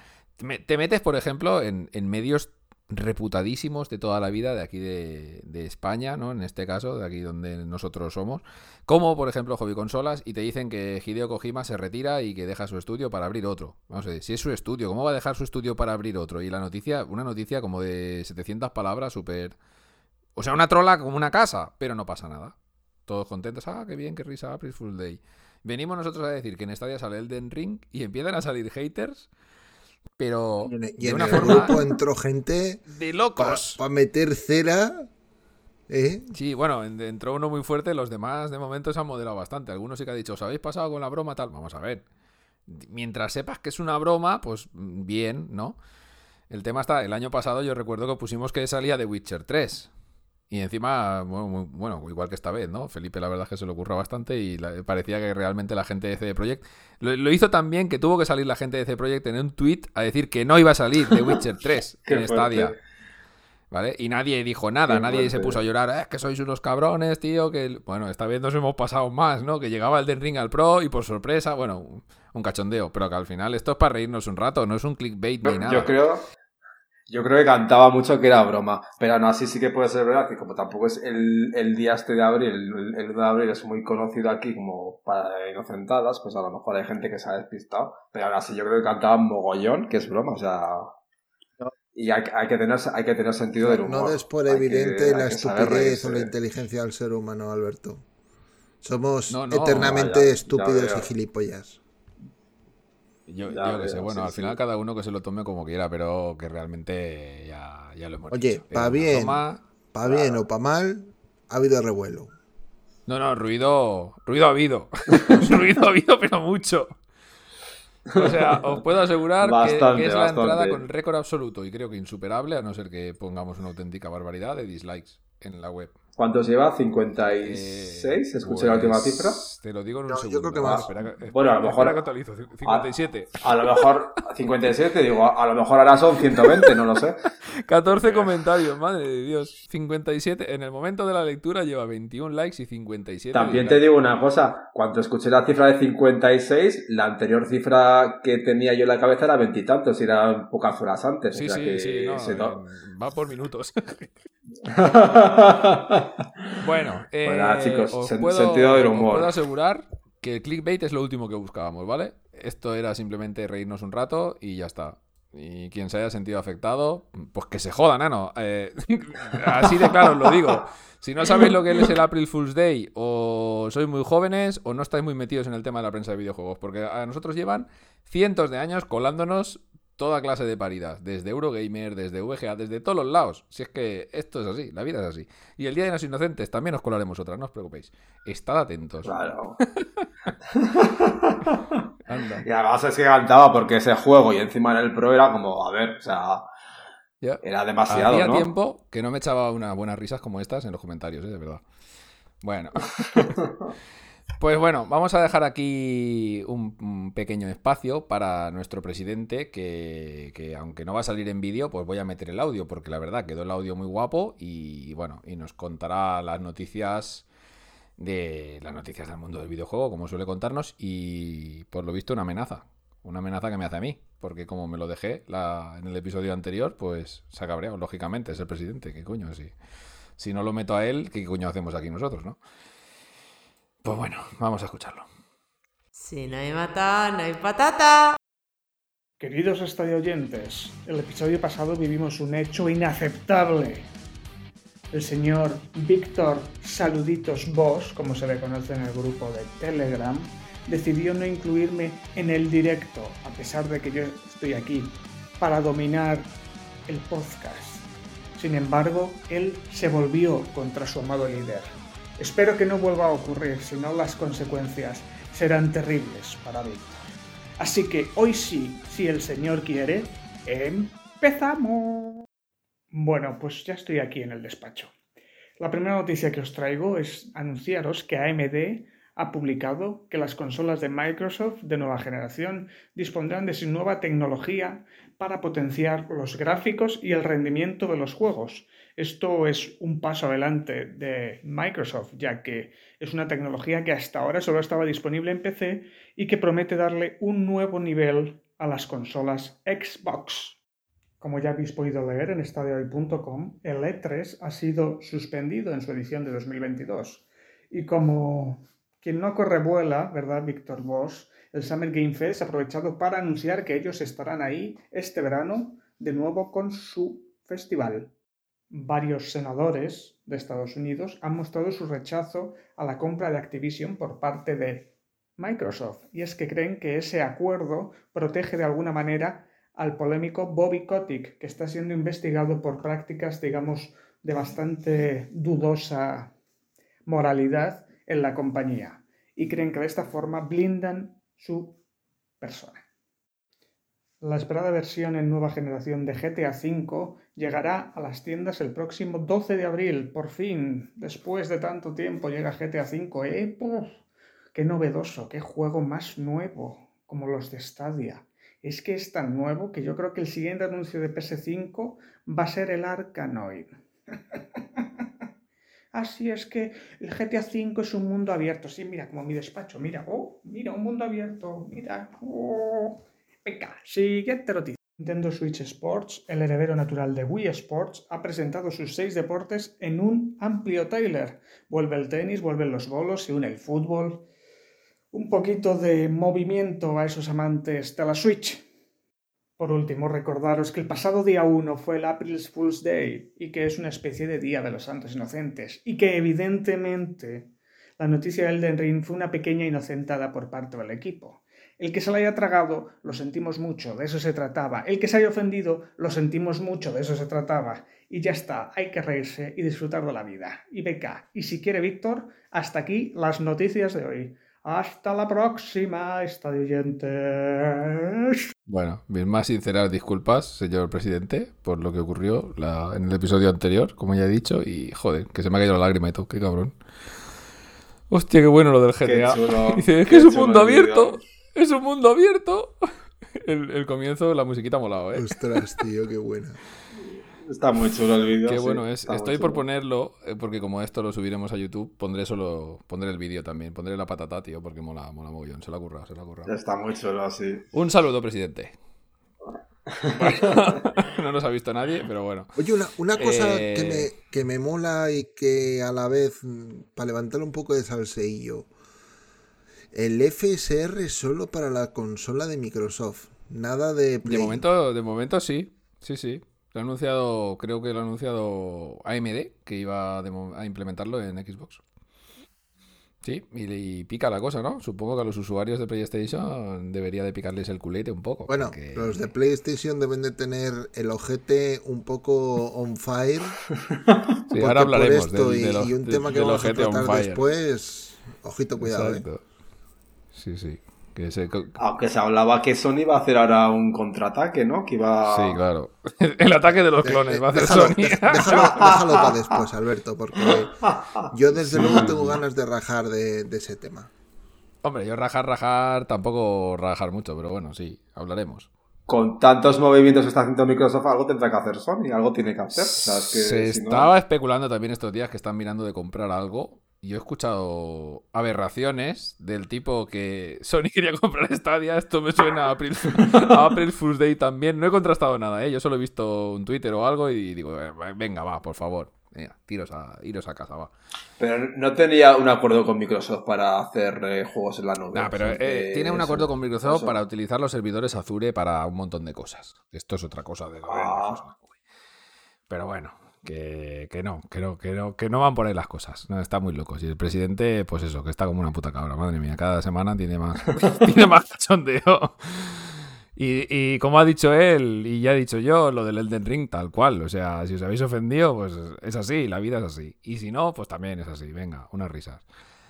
Te metes, por ejemplo, en, en medios reputadísimos de toda la vida de aquí de, España, ¿no? En este caso, de aquí donde nosotros somos, como por ejemplo Hobby Consolas, y te dicen que Hideo Kojima se retira y que deja su estudio para abrir otro. Vamos a ver, si es su estudio, ¿cómo va a dejar su estudio para abrir otro? Y la noticia, una noticia como de 700 palabras, súper... O sea, una trola como una casa, pero no pasa nada. Todos contentos, ah, qué bien, qué risa, April Full Day. Venimos nosotros a decir que en esta día sale el Den Ring y empiezan a salir haters pero y en, el grupo entró gente de locos para meter cera. ¿eh? Sí, bueno, entró uno muy fuerte, los demás de momento se han moderado bastante. Algunos sí que ha dicho, ¿os habéis pasado con la broma tal? Vamos a ver. Mientras sepas que es una broma, pues bien, ¿no? El tema está, el año pasado yo recuerdo que pusimos que salía de Witcher 3. Y encima, bueno, bueno, igual que esta vez, ¿no? Felipe la verdad es que se le ocurra bastante y parecía que realmente la gente de CD Projekt lo, hizo tan bien que tuvo que salir la gente de CD Projekt en un tweet a decir que no iba a salir de Witcher [LAUGHS] 3 en Stadia. ¿Vale? Y nadie dijo nada, nadie se puso a llorar, es que sois unos cabrones, tío, que... Bueno, esta vez nos hemos pasado más, ¿no? Que llegaba el Den Ring al Pro y por sorpresa, bueno, un cachondeo, pero que al final esto es para reírnos un rato, no es un clickbait ni nada. Yo creo, yo creo que cantaba mucho que era broma, pero no, así sí que puede ser verdad que como tampoco es el, el día este de abril, el, el, de abril es muy conocido aquí como para inocentadas, pues a lo mejor hay gente que se ha despistado, pero ahora sí yo creo que cantaba mogollón, que es broma, o sea... Y hay, hay, que tener, hay que tener sentido del humor. No es por evidente la estupidez o la inteligencia del ser humano, Alberto. Somos eternamente estúpidos y gilipollas. Yo, yo que sé, bueno, al final cada uno que se lo tome como quiera, pero que realmente ya, ya lo hemos Oye, para bien, para bien o para mal, ha habido revuelo. No, no, ruido, ruido ha habido. [LAUGHS] ruido ha habido, pero mucho. O sea, os puedo asegurar que, es la entrada con récord absoluto y creo que insuperable, a no ser que pongamos una auténtica barbaridad de dislikes en la web. ¿Cuántos lleva? ¿56? Eh, ¿Escuché la última cifra? Pues, te lo digo en un segundo. Yo creo que más. bueno, a lo mejor. 57. A, lo mejor 57, digo, a, lo mejor ahora son 120, no lo sé. [LAUGHS] 14 comentarios, madre de Dios. 57. En el momento de la lectura lleva 21 likes y 57. También te digo una cosa. Cuando escuché la cifra de 56, la anterior cifra que tenía yo en la cabeza era veintitantos, y eran pocas horas antes. Sí, sí, sí. Va por minutos. [LAUGHS] [LAUGHS] [LAUGHS] bueno, [LAUGHS] eh, chicos, os puedo, sentido del humor. puedo asegurar que el clickbait es lo último que buscábamos, ¿vale? Esto era simplemente reírnos un rato y ya está. Y quien se haya sentido afectado, pues que se joda, nano. Eh, [LAUGHS] así de claro os lo digo. Si no sabéis lo que es el April Fool's Day, o sois muy jóvenes, o no estáis muy metidos en el tema de la prensa de videojuegos. Porque a nosotros llevan cientos de años colándonos toda clase de paridas, desde Eurogamer, desde VGA, desde todos los lados. Si es que esto es así, la vida es así. Y el Día de los Inocentes también os colaremos otra, no os preocupéis. Estad atentos. Claro. [LAUGHS] Y además es que cantaba porque ese juego y encima en el Pro era como, a ver, o sea, era demasiado. Hacía tiempo que no me echaba unas buenas risas como estas en los comentarios, ¿eh? de verdad. Bueno. [LAUGHS] Pues bueno, vamos a dejar aquí un, pequeño espacio para nuestro presidente, que, aunque no va a salir en vídeo, pues voy a meter el audio, porque la verdad quedó el audio muy guapo y bueno, y nos contará las noticias de las noticias del mundo del videojuego, como suele contarnos, y por lo visto una amenaza, una amenaza que me hace a mí, porque como me lo dejé en el episodio anterior, pues se ha cabreado, lógicamente, es el presidente, qué coño, si, si no lo meto a él, ¿qué coño hacemos aquí nosotros, no? Pues bueno, vamos a escucharlo. Si no hay mata, no hay patata. Queridos estadio oyentes, el episodio pasado vivimos un hecho inaceptable. El señor Víctor Saluditos Boss, como se le conoce en el grupo de Telegram, decidió no incluirme en el directo, a pesar de que yo estoy aquí, para dominar el podcast. Sin embargo, él se volvió contra su amado líder Espero que no vuelva a ocurrir, si no las consecuencias serán terribles para Víctor. Así que hoy sí, si el Señor quiere, empezamos. Bueno, pues ya estoy aquí en el despacho. La primera noticia que os traigo es anunciaros que AMD ha publicado que las consolas de Microsoft de nueva generación dispondrán de su nueva tecnología para potenciar los gráficos y el rendimiento de los juegos, esto es un paso adelante de Microsoft, ya que es una tecnología que hasta ahora solo estaba disponible en PC y que promete darle un nuevo nivel a las consolas Xbox. Como ya habéis podido leer en estadiohoy.com, el E3 ha sido suspendido en su edición de 2022. Y como quien no corre vuela, ¿verdad, Víctor Bosch? El Summer Game Fest ha aprovechado para anunciar que ellos estarán ahí este verano de nuevo con su festival varios senadores de Estados Unidos han mostrado su rechazo a la compra de Activision por parte de Microsoft, y es que creen que ese acuerdo protege de alguna manera al polémico Bobby Kotick, que está siendo investigado por prácticas, digamos, de bastante dudosa moralidad en la compañía, y creen que de esta forma blindan su persona. La esperada versión en nueva generación de GTA V llegará a las tiendas el próximo 12 de abril. Por fin, después de tanto tiempo, llega GTA V. ¡Eh! ¡Qué novedoso! ¡Qué juego más nuevo! Como los de Stadia. Es que es tan nuevo que yo creo que el siguiente anuncio de PS5 va a ser el Arkanoid. [LAUGHS] Así es que el GTA V es un mundo abierto. Sí, mira, como mi despacho. Mira, oh, mira, un mundo abierto. Mira, oh. Venga, siguiente noticia. Nintendo Switch Sports, el heredero natural de Wii Sports, ha presentado sus seis deportes en un amplio trailer. Vuelve el tenis, vuelven los bolos, se une el fútbol. Un poquito de movimiento a esos amantes de la Switch. Por último, recordaros que el pasado día 1 fue el April Fool's Day y que es una especie de Día de los Santos Inocentes y que evidentemente la noticia del Elden Ring fue una pequeña inocentada por parte del equipo. El que se lo haya tragado, lo sentimos mucho, de eso se trataba. El que se haya ofendido, lo sentimos mucho, de eso se trataba. Y ya está, hay que reírse y disfrutar de la vida. Y beca. Y si quiere Víctor, hasta aquí las noticias de hoy. Hasta la próxima, estadientes. Bueno, mis más sinceras disculpas, señor presidente, por lo que ocurrió en el episodio anterior, como ya he dicho, y joder, que se me ha caído la lágrima y todo, qué cabrón. Hostia, qué bueno lo del GTA. [LAUGHS] Dice, es que es un mundo abierto. Es un mundo abierto. El, el comienzo, la musiquita ha molado, ¿eh? Ostras, tío, qué buena. Está muy chulo el vídeo. Qué bueno es. Estoy por ponerlo, eh, porque como esto lo subiremos a YouTube, pondré solo pondré el vídeo también. Pondré la patata, tío, porque mola, mola mogollón. Se la ha currado, se la ha currado. Está muy chulo, sí. Un saludo, presidente. [LAUGHS] no nos ha visto nadie, pero bueno. Oye, una, cosa que, me, eh, que me mola y que a la vez, mm, para levantar un poco de salseillo, el FSR solo para la consola de Microsoft, nada de De momento, de momento sí, sí, sí. Lo ha anunciado, creo que lo ha anunciado AMD, que iba a implementarlo en Xbox. Sí, y, pica la cosa, ¿no? Supongo que a los usuarios de PlayStation debería de picarles el culete un poco. Bueno, los de PlayStation deben de tener el ojete un poco on fire. [LAUGHS] sí, ahora hablaremos de, y, un tema que vamos a tratar después, ojito, cuidado. ¿eh? Sí, sí. Aunque se hablaba que Sony iba a hacer ahora un contraataque, ¿no? Que iba... Sí, claro. [LAUGHS] El ataque de los clones va a hacer Sony. Déjalo, [LAUGHS] para después, Alberto, porque yo desde luego tengo ganas de rajar de, ese tema. Hombre, yo rajar, rajar, tampoco rajar mucho, pero bueno, sí, hablaremos con tantos movimientos que está haciendo Microsoft, algo tendrá que hacer Sony, algo tiene que hacer. se estaba especulando también estos días que están mirando de comprar algo yo he escuchado aberraciones del tipo que Sony [LAUGHS] quería comprar Stadia, esto me suena a April, April Fool's Day también. No he contrastado nada, ¿eh? yo solo he visto un Twitter o algo y digo, eh, venga, va, por favor. tiros a, iros a casa, va. Pero no tenía un acuerdo con Microsoft para hacer eh, juegos en la nube. No, pero eh, tiene un acuerdo con Microsoft para utilizar los servidores Azure para un montón de cosas. Esto es otra cosa de ah. Pero bueno, que, que, no, que no, que no, que no van por ahí las cosas. No, está muy loco. Y el presidente, pues eso, que está como una puta cabra, madre mía, cada semana tiene más, [LAUGHS] [LAUGHS] tiene más cachondeo. Y, y, como ha dicho él, y ya he dicho yo, lo del Elden Ring, tal cual. O sea, si os habéis ofendido, pues es así, la vida es así. Y si no, pues también es así. Venga, unas risas.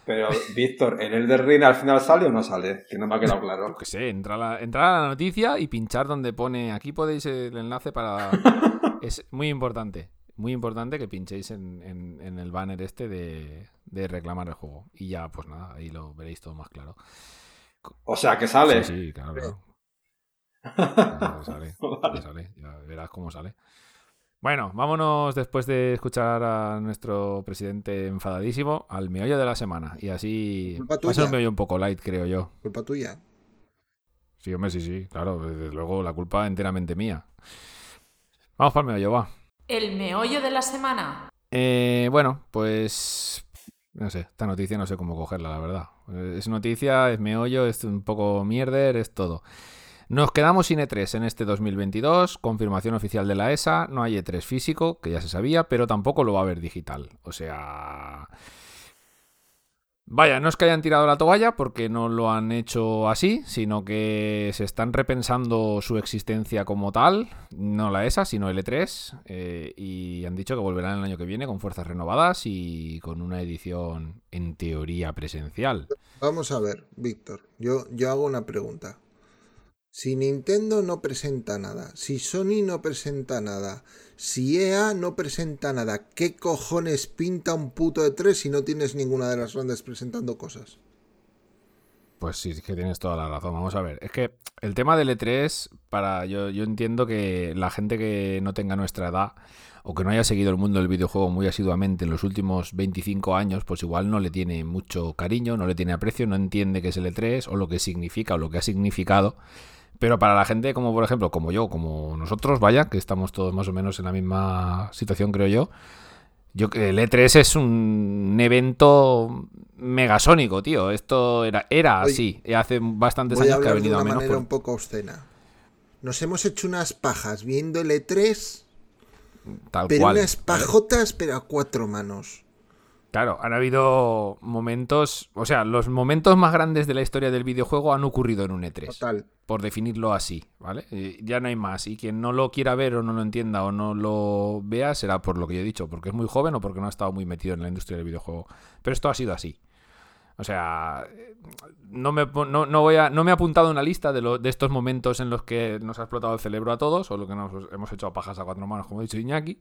Pero, Víctor, ¿en Elden Ring al final sale o no sale? Que no me ha quedado claro. que sé, entra la, entra a la noticia y pinchar donde pone aquí podéis el enlace para. [LAUGHS] es muy importante muy importante que pinchéis en, el banner este de, reclamar el juego. Y ya, pues nada, ahí lo veréis todo más claro. O sea, que sale. Sí, sí claro, [LAUGHS] sale, sale, ya verás cómo sale. Bueno, vámonos después de escuchar a nuestro presidente enfadadísimo al meollo de la semana. Y así va a ser un meollo un poco light, creo yo. Culpa tuya. Sí, hombre, sí, sí, claro. Desde luego la culpa enteramente mía. Vamos para el meollo, va. El meollo de la semana. Eh, bueno, pues no sé, esta noticia no sé cómo cogerla, la verdad. Es noticia, es meollo, es un poco mierder, es todo. Nos quedamos sin E3 en este 2022, confirmación oficial de la ESA, no hay E3 físico, que ya se sabía, pero tampoco lo va a haber digital. O sea, Vaya, no es que hayan tirado la toalla porque no lo han hecho así, sino que se están repensando su existencia como tal, no la ESA, sino L3, eh, y han dicho que volverán el año que viene con fuerzas renovadas y con una edición en teoría presencial. Vamos a ver, Víctor, yo, yo hago una pregunta. Si Nintendo no presenta nada, si Sony no presenta nada, si EA no presenta nada, ¿qué cojones pinta un puto de 3 si no tienes ninguna de las grandes presentando cosas? Pues sí, es que tienes toda la razón. Vamos a ver. Es que el tema del E3, para. Yo, yo entiendo que la gente que no tenga nuestra edad o que no haya seguido el mundo del videojuego muy asiduamente en los últimos 25 años, pues igual no le tiene mucho cariño, no le tiene aprecio, no entiende qué es el E3 o lo que significa o lo que ha significado. Pero para la gente como por ejemplo, como yo, como nosotros, vaya, que estamos todos más o menos en la misma situación, creo yo. Yo el E3 es un evento megasónico, tío. Esto era, era así. Hace bastantes años que ha venido de una manera un poco obscena. Nos hemos hecho unas pajas viendo el E3. Tal pero unas pajotas, pero a cuatro manos. Claro, han habido momentos, o sea, los momentos más grandes de la historia del videojuego han ocurrido en un E3. Total. Por definirlo así, ¿vale? ya no hay más. Y quien no lo quiera ver o no lo entienda o no lo vea será por lo que yo he dicho, porque es muy joven o porque no ha estado muy metido en la industria del videojuego. Pero esto ha sido así. O sea, no me, no, voy a, no me he apuntado una lista de, de estos momentos en los que nos ha explotado el cerebro a todos, o lo que nos hemos hecho a pajas a cuatro manos, como ha dicho Iñaki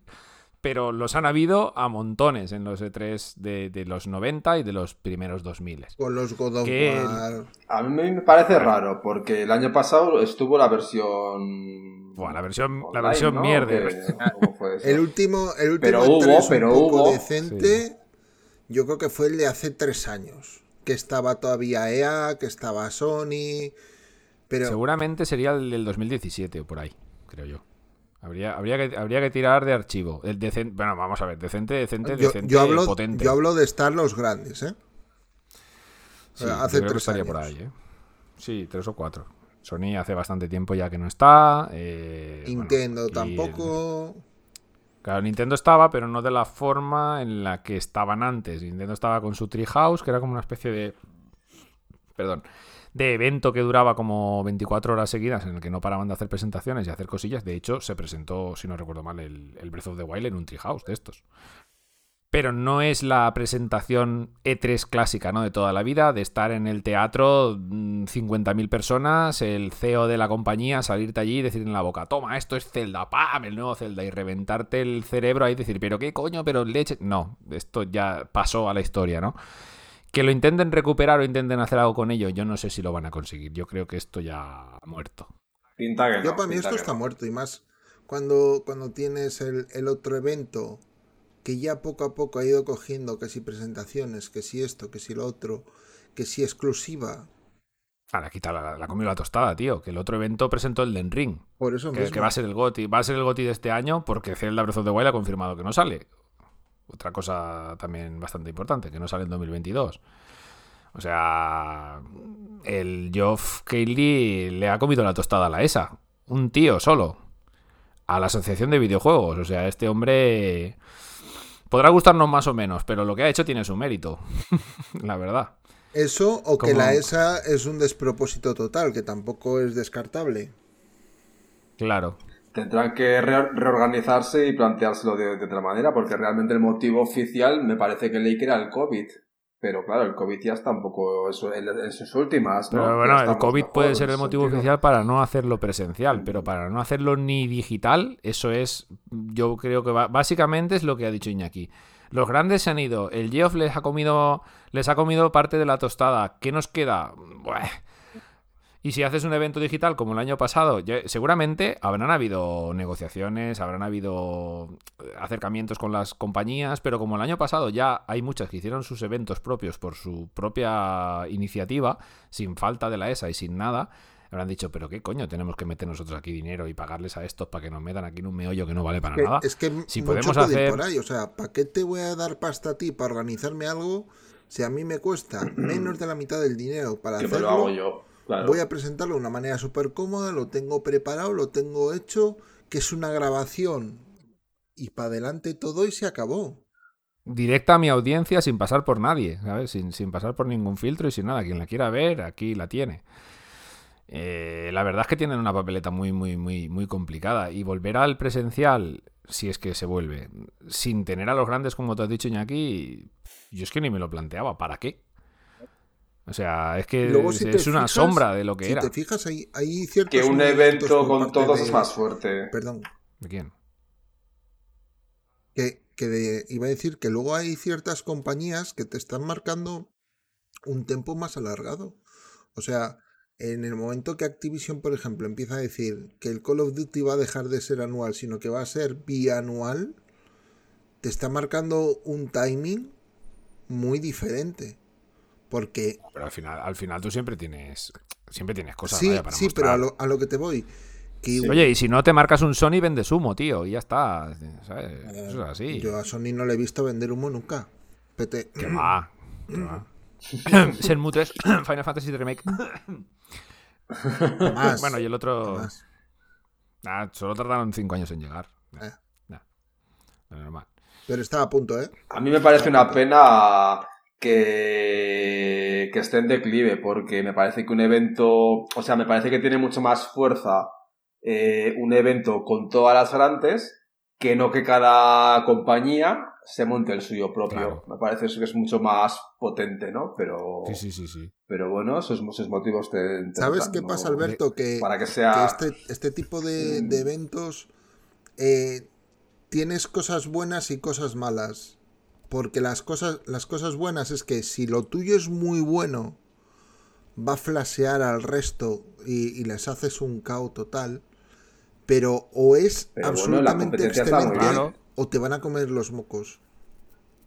pero los han habido a montones en los E3 de, los 90 y de los primeros 2000. Con los God of War. A mí me parece raro, porque el año pasado estuvo la versión. Bueno, la versión, la versión mierda. el último, el último pero hubo, pero hubo. decente. Yo creo que fue el de hace tres años. Que estaba todavía EA, que estaba Sony. Pero... Seguramente sería el del 2017 o por ahí, creo yo. Habría, habría, que, habría que tirar de archivo. El decente, bueno, vamos a ver, decente, decente, decente, yo hablo, potente. Yo hablo de estar los grandes, ¿eh? Sí, hace tres años. por ahí, ¿eh? Sí, tres o cuatro. Sony hace bastante tiempo ya que no está. Eh, Nintendo tampoco. Claro, Nintendo estaba, pero no de la forma en la que estaban antes. Nintendo estaba con su Treehouse, que era como una especie de. Perdón de evento que duraba como 24 horas seguidas en el que no paraban de hacer presentaciones y hacer cosillas. De hecho, se presentó, si no recuerdo mal, el, Breath of the Wild en un treehouse de estos. Pero no es la presentación E3 clásica, ¿no? De toda la vida, de estar en el teatro 50.000 mm, personas, el CEO de la compañía, salirte allí y decir en la boca, toma, esto es Zelda, ¡pam! El nuevo Zelda, y reventarte el cerebro ahí y decir, pero qué coño, pero leche. No, esto ya pasó a la historia, ¿no? Que lo intenten recuperar o intenten hacer algo con ello, yo no sé si lo van a conseguir. Yo creo que esto ya ha muerto. Pinta yo para mí esto está muerto y más cuando, cuando tienes el, otro evento que ya poco a poco ha ido cogiendo que si presentaciones, que si esto, que si lo otro, que si exclusiva. Ahora quita la, la comido la tostada, tío. Que el otro evento presentó el Den Ring. Por eso que, que, va a ser el GOTI. Va a ser el GOTI de este año porque Zelda Breath of the Wild ha confirmado que no sale. Otra cosa también bastante importante, que no sale en 2022. O sea, el Geoff Keighley le ha comido la tostada a la ESA. Un tío solo. A la Asociación de Videojuegos. O sea, este hombre podrá gustarnos más o menos, pero lo que ha hecho tiene su mérito. [LAUGHS] la verdad. Eso o que la ESA es un despropósito total, que tampoco es descartable. Claro. Tendrán que reorganizarse y planteárselo de, otra manera, porque realmente el motivo oficial me parece que leí que era el COVID. Pero claro, el COVID ya está un poco en, sus últimas. Pero bueno, el COVID puede ser el motivo oficial para no hacerlo presencial, pero para no hacerlo ni digital, eso es, yo creo que básicamente es lo que ha dicho Iñaki. Los grandes se han ido, el Geoff les ha comido, les ha comido parte de la tostada. ¿Qué nos queda? Y si haces un evento digital como el año pasado, seguramente habrán habido negociaciones, habrán habido eh, acercamientos con las compañías, pero como el año pasado ya hay muchas que hicieron sus eventos propios por su propia iniciativa, sin falta de la ESA y sin nada, habrán dicho, pero qué coño, tenemos que meter nosotros aquí dinero y pagarles a estos para que nos metan aquí en un meollo que no vale para nada. Es que si podemos hacer por ahí, o sea, ¿para qué te voy a dar pasta a ti para organizarme algo si a mí me cuesta [CLEARS THROAT] menos de la mitad del dinero para hacerlo? Lo hago yo. Voy a presentarlo de una manera súper cómoda, lo tengo preparado, lo tengo hecho, que es una grabación y para adelante todo y se acabó. Directa a mi audiencia sin pasar por nadie, ¿sabes? Sin, sin pasar por ningún filtro y sin nada. Quien la quiera ver, aquí la tiene. Eh, la verdad es que tienen una papeleta muy, muy, muy, muy complicada. Y volver al presencial, si es que se vuelve, sin tener a los grandes, como te has dicho, Iñaki, yo es que ni me lo planteaba. ¿Para qué? O sea, es que es, una sombra de lo que si era. te fijas, hay, hay ciertos. Que un evento con todos es más fuerte. Perdón. ¿De quién? Que, que iba a decir que luego hay ciertas compañías que te están marcando un tiempo más alargado. O sea, en el momento que Activision, por ejemplo, empieza a decir que el Call of Duty va a dejar de ser anual, sino que va a ser bianual, te está marcando un timing muy diferente. Porque. Pero al final, al final tú siempre tienes. Siempre tienes cosas sí, Sí, pero a lo, que te voy. Oye, y si no te marcas un Sony, vendes humo, tío. Y ya está. ¿sabes? Eso es así. Yo a Sony no le he visto vender humo nunca. Pete. Que va. Que va. [LAUGHS] Shenmue 3, [COUGHS] Final Fantasy Remake. bueno, y el otro. Ah, solo tardaron 5 años en llegar. Eh. normal. Pero estaba a punto, ¿eh? A mí me parece una pena que, que esté en declive, porque me parece que un evento, o sea, me parece que tiene mucho más fuerza eh, un evento con todas las grandes que no que cada compañía se monte el suyo propio. Me parece que es mucho más potente, ¿no? Pero. Sí, sí, sí, sí. Pero bueno, esos, motivos te. ¿Sabes qué pasa, Alberto? Que, para que sea. este, este tipo de, mm. eventos. Eh, tienes cosas buenas y cosas malas. Porque las cosas, las cosas buenas es que si lo tuyo es muy bueno, va a flashear al resto y, les haces un caos total. Pero o es absolutamente excelente o te van a comer los mocos.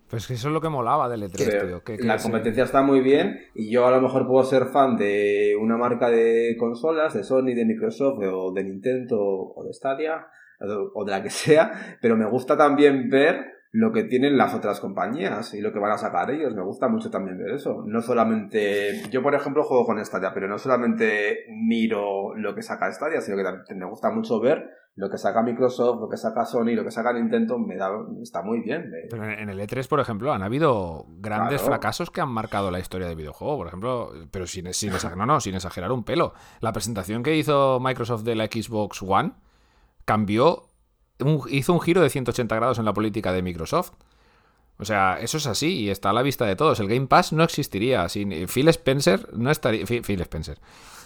Pues eso es lo que molaba del E3, tío. la competencia está muy bien y yo a lo mejor puedo ser fan de una marca de consolas, de Sony, de Microsoft o de Nintendo o de Stadia o de la que sea, pero me gusta también ver lo que tienen las otras compañías y lo que van a sacar ellos. Me gusta mucho también ver eso. No solamente, yo por ejemplo juego con Stadia, pero no solamente miro lo que saca Stadia, sino que también me gusta mucho ver lo que saca Microsoft, lo que saca Sony, lo que saca Nintendo, me da, está muy bien. Pero en el E3, por ejemplo, han habido grandes fracasos que han marcado la historia del videojuego. Por ejemplo, pero sin, sin, no, no, sin exagerar un pelo. La presentación que hizo Microsoft de la Xbox One cambió, hizo un giro de 180 grados en la política de Microsoft. O sea, eso es así y está a la vista de todos. El Game Pass no existiría sin Phil Spencer, no estaría. Phil Spencer.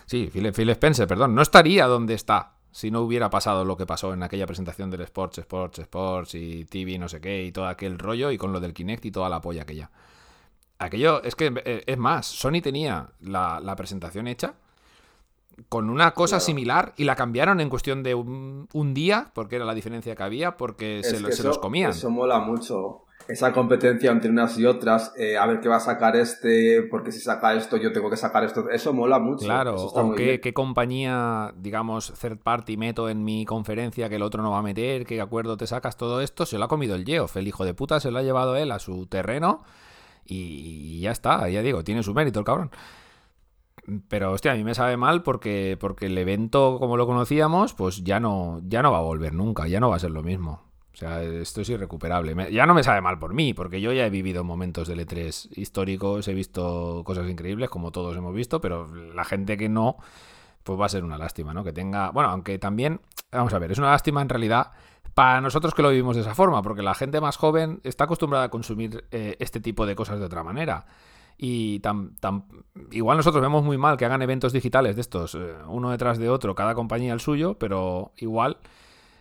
Sí, Phil, Spencer, perdón, no estaría donde está si no hubiera pasado lo que pasó en aquella presentación del Sports, Sports, Sports y TV, no sé qué, y todo aquel rollo, y con lo del Kinect y toda la polla aquella. Aquello, es que, eh, es más, Sony tenía la presentación hecha con una cosa similar y la cambiaron en cuestión de un, día, porque era la diferencia que había, porque se, los comían. Eso mola mucho. Esa competencia entre unas y otras, eh, a ver qué va a sacar este, porque si saca esto yo tengo que sacar esto. Eso mola mucho. Claro, o qué, qué, compañía, digamos, third party meto en mi conferencia que el otro no va a meter, qué acuerdo te sacas, todo esto, se lo ha comido el Geoff. El hijo de puta se lo ha llevado él a su terreno y ya está, ya digo, tiene su mérito el cabrón. Pero, hostia, a mí me sabe mal porque, porque el evento, como lo conocíamos, pues ya no, ya no va a volver nunca, ya no va a ser lo mismo. O sea, esto es irrecuperable. ya no me sabe mal por mí, porque yo ya he vivido momentos de E3 históricos, he visto cosas increíbles, como todos hemos visto, pero la gente que no, pues va a ser una lástima, ¿no? Que tenga. Bueno, aunque también, vamos a ver, es una lástima en realidad para nosotros que lo vivimos de esa forma, porque la gente más joven está acostumbrada a consumir eh, este tipo de cosas de otra manera. Y tan, tan, igual nosotros vemos muy mal que hagan eventos digitales de estos, eh, uno detrás de otro, cada compañía el suyo, pero igual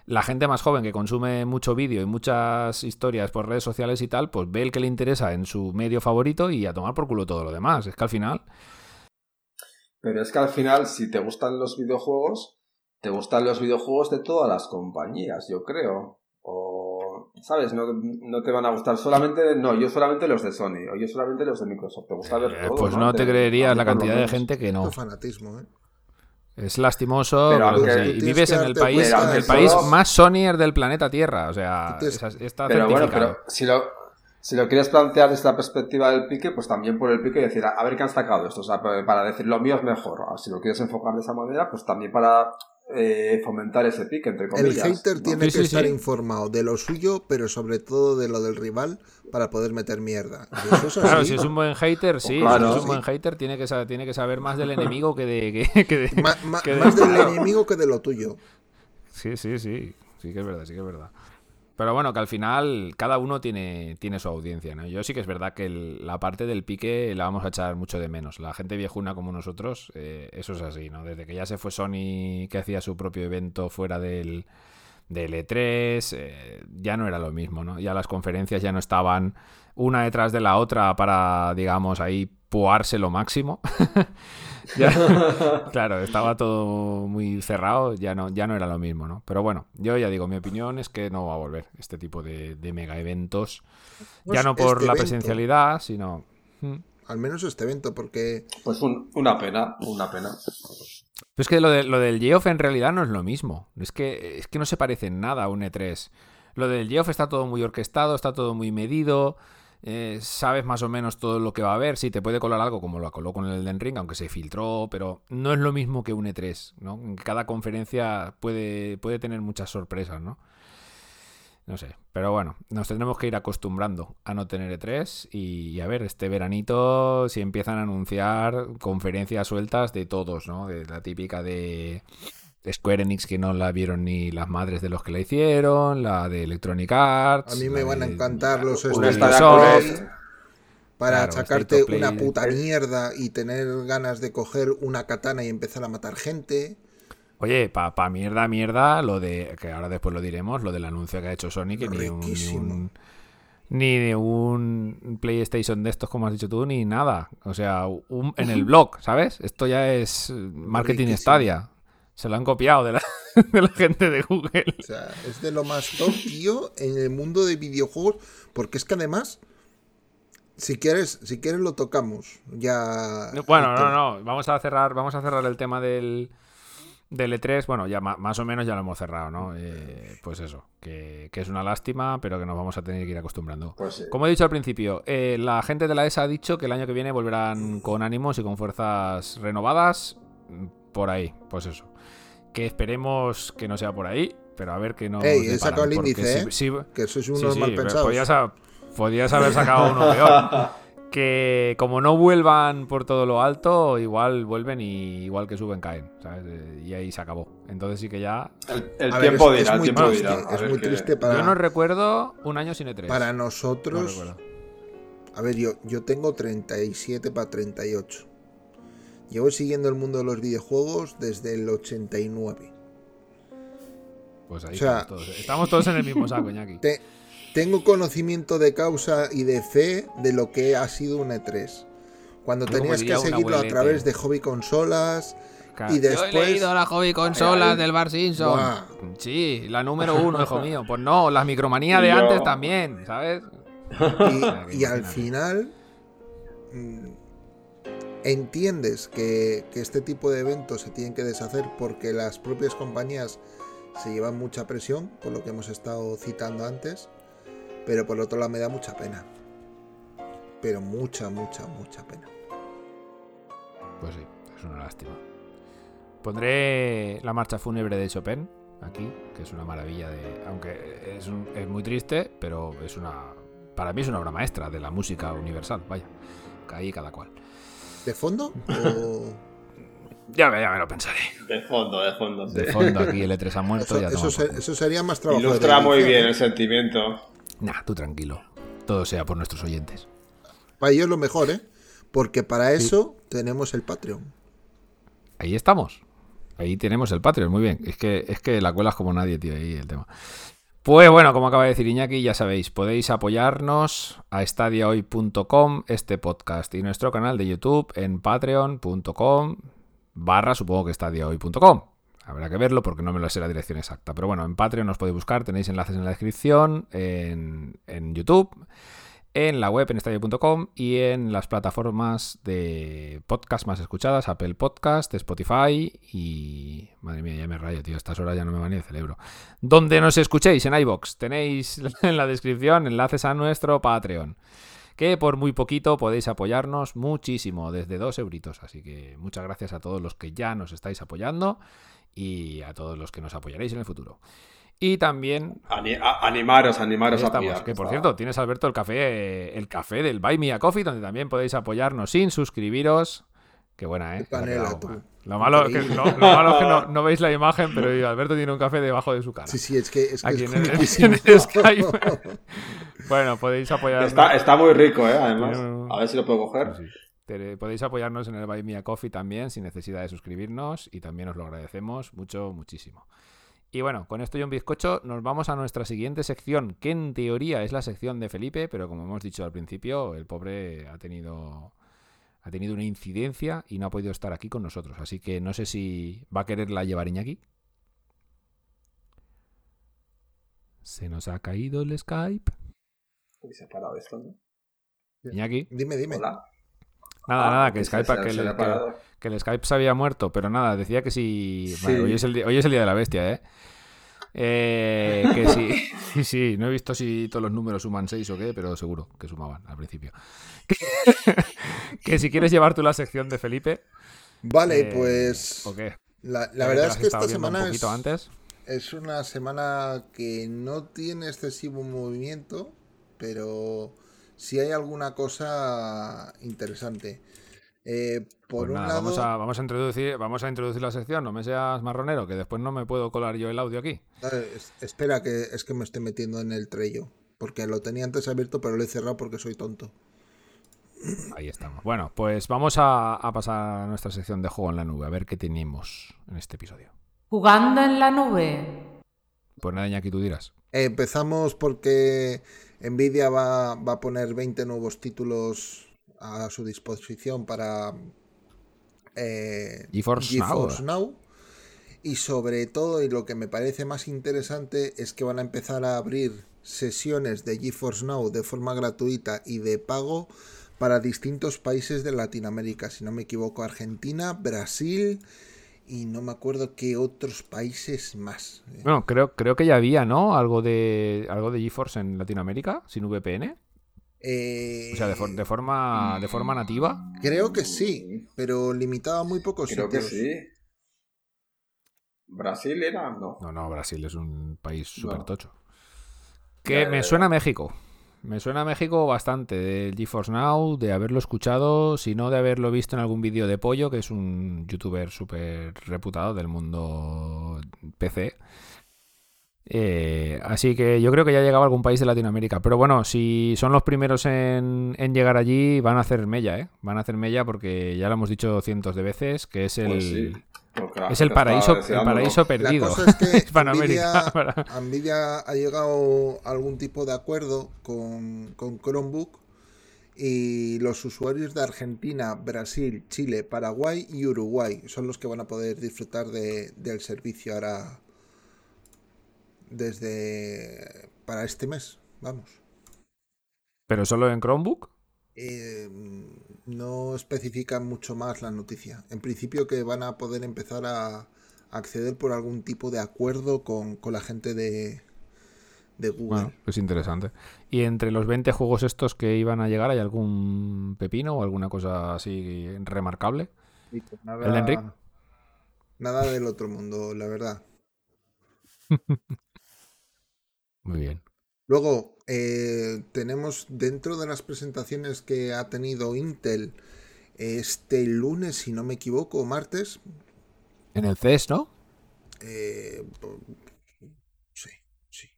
la gente más joven que consume mucho vídeo y muchas historias por redes sociales y tal, pues ve el que le interesa en su medio favorito y a tomar por culo todo lo demás. Es que al final... Pero es que al final, si te gustan los videojuegos, te gustan los videojuegos de todas las compañías, yo creo. ¿Sabes? No, te van a gustar solamente, no, yo solamente los de Sony, o yo solamente los de Microsoft. ¿Te gusta ver eh, Pues no, te creerías la cantidad de gente que no. fanatismo, ¿eh? Es lastimoso, y vives en el país, el país más Sonyer del planeta Tierra, o sea, está Pero bueno, pero si lo, si lo quieres plantear desde la perspectiva del pique, pues también por el pique decir, a ver qué han sacado esto, o sea, para decir lo mío es mejor. Si lo quieres enfocar de esa manera, pues también para eh, fomentar ese pique, entre comillas. El hater tiene que estar informado de lo suyo, pero sobre todo de lo del rival para poder meter mierda. [LAUGHS] claro, si es un buen hater, sí. si es un buen hater, tiene que, saber, tiene que saber más del enemigo que de. Que, [LAUGHS] más del enemigo que de lo tuyo. Sí, sí, sí. Sí que es verdad, sí que es verdad. Pero bueno, que al final cada uno tiene, tiene su audiencia, ¿no? Yo sí que es verdad que la parte del pique la vamos a echar mucho de menos. La gente viejuna como nosotros, eh, eso es así, ¿no? Desde que ya se fue Sony que hacía su propio evento fuera del, del E3, eh, ya no era lo mismo, ¿no? Ya las conferencias ya no estaban una detrás de la otra para, digamos, ahí puarse lo máximo. [LAUGHS] [LAUGHS] claro, estaba todo muy cerrado, ya no, ya no era lo mismo, ¿no? Pero bueno, yo ya digo, mi opinión es que no va a volver este tipo de, mega eventos. Pues ya no por este la presencialidad, sino. Hmm. Al menos este evento, porque. Pues una pena, una pena. Pero es que lo, de, lo del Geoff en realidad no es lo mismo. Es que, es que no se parece en nada a un E3. Lo del Geoff está todo muy orquestado, está todo muy medido. Eh, sabes más o menos todo lo que va a haber. Sí, te puede colar algo como lo coló con el Elden Ring, aunque se filtró, pero no es lo mismo que un E3, ¿no? Cada conferencia puede, puede tener muchas sorpresas, ¿no? No sé, pero bueno, nos tendremos que ir acostumbrando a no tener E3 y, a ver, este veranito si empiezan a anunciar conferencias sueltas de todos, ¿no? De la típica de Square Enix que no la vieron ni las madres de los que la hicieron, la de Electronic Arts. A mí me van a encantar los Ubisoft. Para sacarte una puta mierda y tener ganas de coger una katana y empezar a matar gente. Oye, pa, pa mierda, mierda, lo de, que ahora después lo diremos, lo del anuncio que ha hecho Sony, que ni un, ni de un PlayStation de estos, como has dicho tú, ni nada. O sea, en el blog, ¿sabes? Esto ya es marketing Stadia. Se lo han copiado [LAUGHS] de la, gente de Google. O sea, es de lo más top, tío, en el mundo de videojuegos, porque es que además, si quieres, si quieres lo tocamos. Ya. Bueno, no, no, vamos a cerrar, vamos a cerrar el tema del del E3, bueno, ya más o menos ya lo hemos cerrado, ¿no? Eh, pues eso, que, es una lástima, pero que nos vamos a tener que ir acostumbrando. Pues Como he dicho al principio, eh, la gente de la ESA ha dicho que el año que viene volverán con ánimos y con fuerzas renovadas por ahí, pues eso. Que esperemos que no sea por ahí, pero a ver que no. Ey, he sacado el índice, ¿eh? que sois unos mal pensados. podías haber sacado uno peor. [LAUGHS] que como no vuelvan por todo lo alto, igual vuelven y igual que suben caen, ¿sabes? Eh, y ahí se acabó. Entonces sí que ya... El, tiempo dirá, el tiempo dirá. Es muy triste para... Yo no recuerdo un año sin E3. Para nosotros... a ver, yo, yo tengo 37 para 38. Llevo siguiendo el mundo de los videojuegos desde el 89. Pues ahí estamos, todos. estamos todos en el mismo saco, Ñaki. Tengo conocimiento de causa y de fe de lo que ha sido un E3. Cuando tenías que seguirlo a través de hobby consolas. Y después... Yo he leído la hobby consolas del Bar Simpson. Sí, la número uno, hijo mío. Pues no, las micromanías de antes también, ¿sabes? Y, al final mm, entiendes que, este tipo de eventos se tienen que deshacer porque las propias compañías se llevan mucha presión, por lo que hemos estado citando antes. Pero por otro lado me da mucha pena. Pero mucha, mucha, mucha pena. Pues sí, es una lástima. Pondré la marcha fúnebre de Chopin aquí, que es una maravilla de. Aunque es, es muy triste, pero es una. Para mí es una obra maestra de la música universal, vaya. Ahí cada cual. ¿De fondo? [LAUGHS] Ya me, ya me lo pensaré. De fondo, de fondo. De fondo, aquí el E3 ha muerto. Eso, eso, eso, sería más trabajo. Ilustra muy bien el sentimiento. Nah, tú tranquilo. Todo sea por nuestros oyentes. Para ellos lo mejor, ¿eh? Porque para eso tenemos el Patreon. Ahí estamos. Ahí tenemos el Patreon, muy bien. Es que, es que la cuelas como nadie, tío, ahí el tema. Pues bueno, como acaba de decir Iñaki, ya sabéis, podéis apoyarnos a estadiahoy.com, este podcast y nuestro canal de YouTube en patreon.com barra, supongo que estadiahoy.com. Habrá que verlo porque no me lo sé la dirección exacta. Pero bueno, en Patreon os podéis buscar, tenéis enlaces en la descripción, en, YouTube, en la web en estadio.com y en las plataformas de podcast más escuchadas, Apple Podcast, Spotify y... Madre mía, ya me rayo, tío, estas horas ya no me va ni el cerebro. Donde nos escuchéis, en iBox, tenéis [LAUGHS] en la descripción enlaces a nuestro Patreon que por muy poquito podéis apoyarnos muchísimo, desde dos euritos. Así que muchas gracias a todos los que ya nos estáis apoyando y a todos los que nos apoyaréis en el futuro. Y también. animaros, animaros a Que por cierto, tienes Alberto el café, el café del Buy Me a Coffee, donde también podéis apoyarnos sin suscribiros. Qué buena, ¿eh? Lo malo, es que, no, veis la imagen, pero Alberto tiene un café debajo de su cara. Sí, sí, es que es, que [LAUGHS] bueno, podéis apoyarnos. Está, está, muy rico, ¿eh? Además. A ver si lo puedo coger. Podéis apoyarnos en el Buy Me a Coffee también, sin necesidad de suscribirnos, y también os lo agradecemos mucho, muchísimo. Y bueno, con esto y un bizcocho nos vamos a nuestra siguiente sección, que en teoría es la sección de Felipe, pero como hemos dicho al principio, el pobre ha tenido ha tenido una incidencia y no ha podido estar aquí con nosotros. Así que no sé si va a quererla llevar Iñaki. Se nos ha caído el Skype. se ha parado esto, ¿no? Iñaki. Dime, dime. Nada, ah, nada, que, Skype, que, el, Skype se había muerto, pero nada, decía que si... hoy, es el, hoy es el día de la bestia, ¿eh? Eh, que sí, [LAUGHS] sí, sí, no he visto si todos los números suman 6 o qué, pero seguro que sumaban al principio. [LAUGHS] que si quieres llevar tú la sección de Felipe. Vale, eh, pues. ¿O qué? La, verdad es que esta semana es, antes. es una semana que no tiene excesivo movimiento, pero sí hay alguna cosa interesante. Eh, por pues un nada, lado, vamos, a, vamos, a introducir, vamos a introducir la sección, no me seas marronero, que después no me puedo colar yo el audio aquí. eh, es- espera, que es que me estoy metiendo en el trello. Porque lo tenía antes abierto, pero lo he cerrado porque soy tonto. Ahí estamos. Bueno, pues vamos a, a pasar a nuestra sección de juego en la nube, a ver qué tenemos en este episodio. Jugando en la nube. Pues nada, Iñaki, tú dirás. Empezamos porque Nvidia va, va a poner 20 nuevos títulos a su disposición para eh, GeForce GeForce Now. Now. Y sobre todo, y lo que me parece más interesante, es que van a empezar a abrir sesiones de GeForce Now de forma gratuita y de pago para distintos países de Latinoamérica. Si no me equivoco, Argentina, Brasil y no me acuerdo qué otros países más. Eh, Bueno, creo, creo que ya había, ¿no? Algo de algo de GeForce en Latinoamérica, sin VPN. eh, O sea, de, for- de forma, de forma nativa. Creo que sí, pero limitado a muy pocos Creo que sitios. sí. ¿Brasil era? No. No, no, Brasil es un país No. súper tocho. Que Ya, me ya, suena a México. Me suena a México bastante, del GeForce Now, de haberlo escuchado, si no de haberlo visto en algún vídeo de Pollo, que es un youtuber súper reputado del mundo PC. Eh, así que yo creo que ya llegaba a algún país de Latinoamérica. Pero bueno, si son los primeros en, llegar allí, van a hacer mella, ¿eh? Van a hacer mella porque ya lo hemos dicho cientos de veces, que es el, Pues es el paraíso, el paraíso La perdido. cosa es que [LAUGHS] Hispanoamérica. Nvidia, para- Nvidia ha llegado a algún tipo de acuerdo con, con Chromebook y los usuarios de Argentina, Brasil, Chile, Paraguay y Uruguay son los que van a poder disfrutar de- del servicio ahora desde para este mes, vamos. Pero solo en Chromebook. Eh, no especifican mucho más la noticia. En principio que van a poder empezar a acceder por algún tipo de acuerdo con, con la gente de, de Google. Bueno, es interesante. Y entre los 20 juegos estos que iban a llegar, ¿hay algún pepino o alguna cosa así remarcable? Pues ¿El de Enric? Nada del otro mundo, la verdad. [LAUGHS] Muy bien. Luego, eh, tenemos dentro de las presentaciones que ha tenido Intel este lunes, si no me equivoco, martes, En el CES, ¿no? Eh, sí, sí.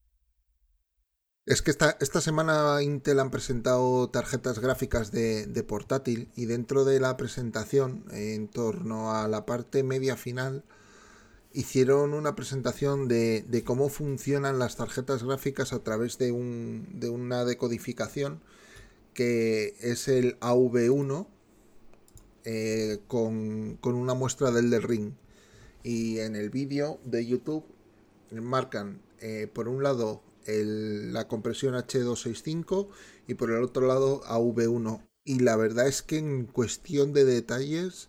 Es que esta, esta semana Intel han presentado tarjetas gráficas de, de portátil y dentro de la presentación, en torno a la parte media final, hicieron una presentación de, cómo funcionan las tarjetas gráficas a través de, un, de una decodificación que es el AV1 eh, con, una muestra del del ring. Y en el vídeo de YouTube marcan eh, por un lado la compresión H265 y por el otro lado AV1. Y la verdad es que en cuestión de detalles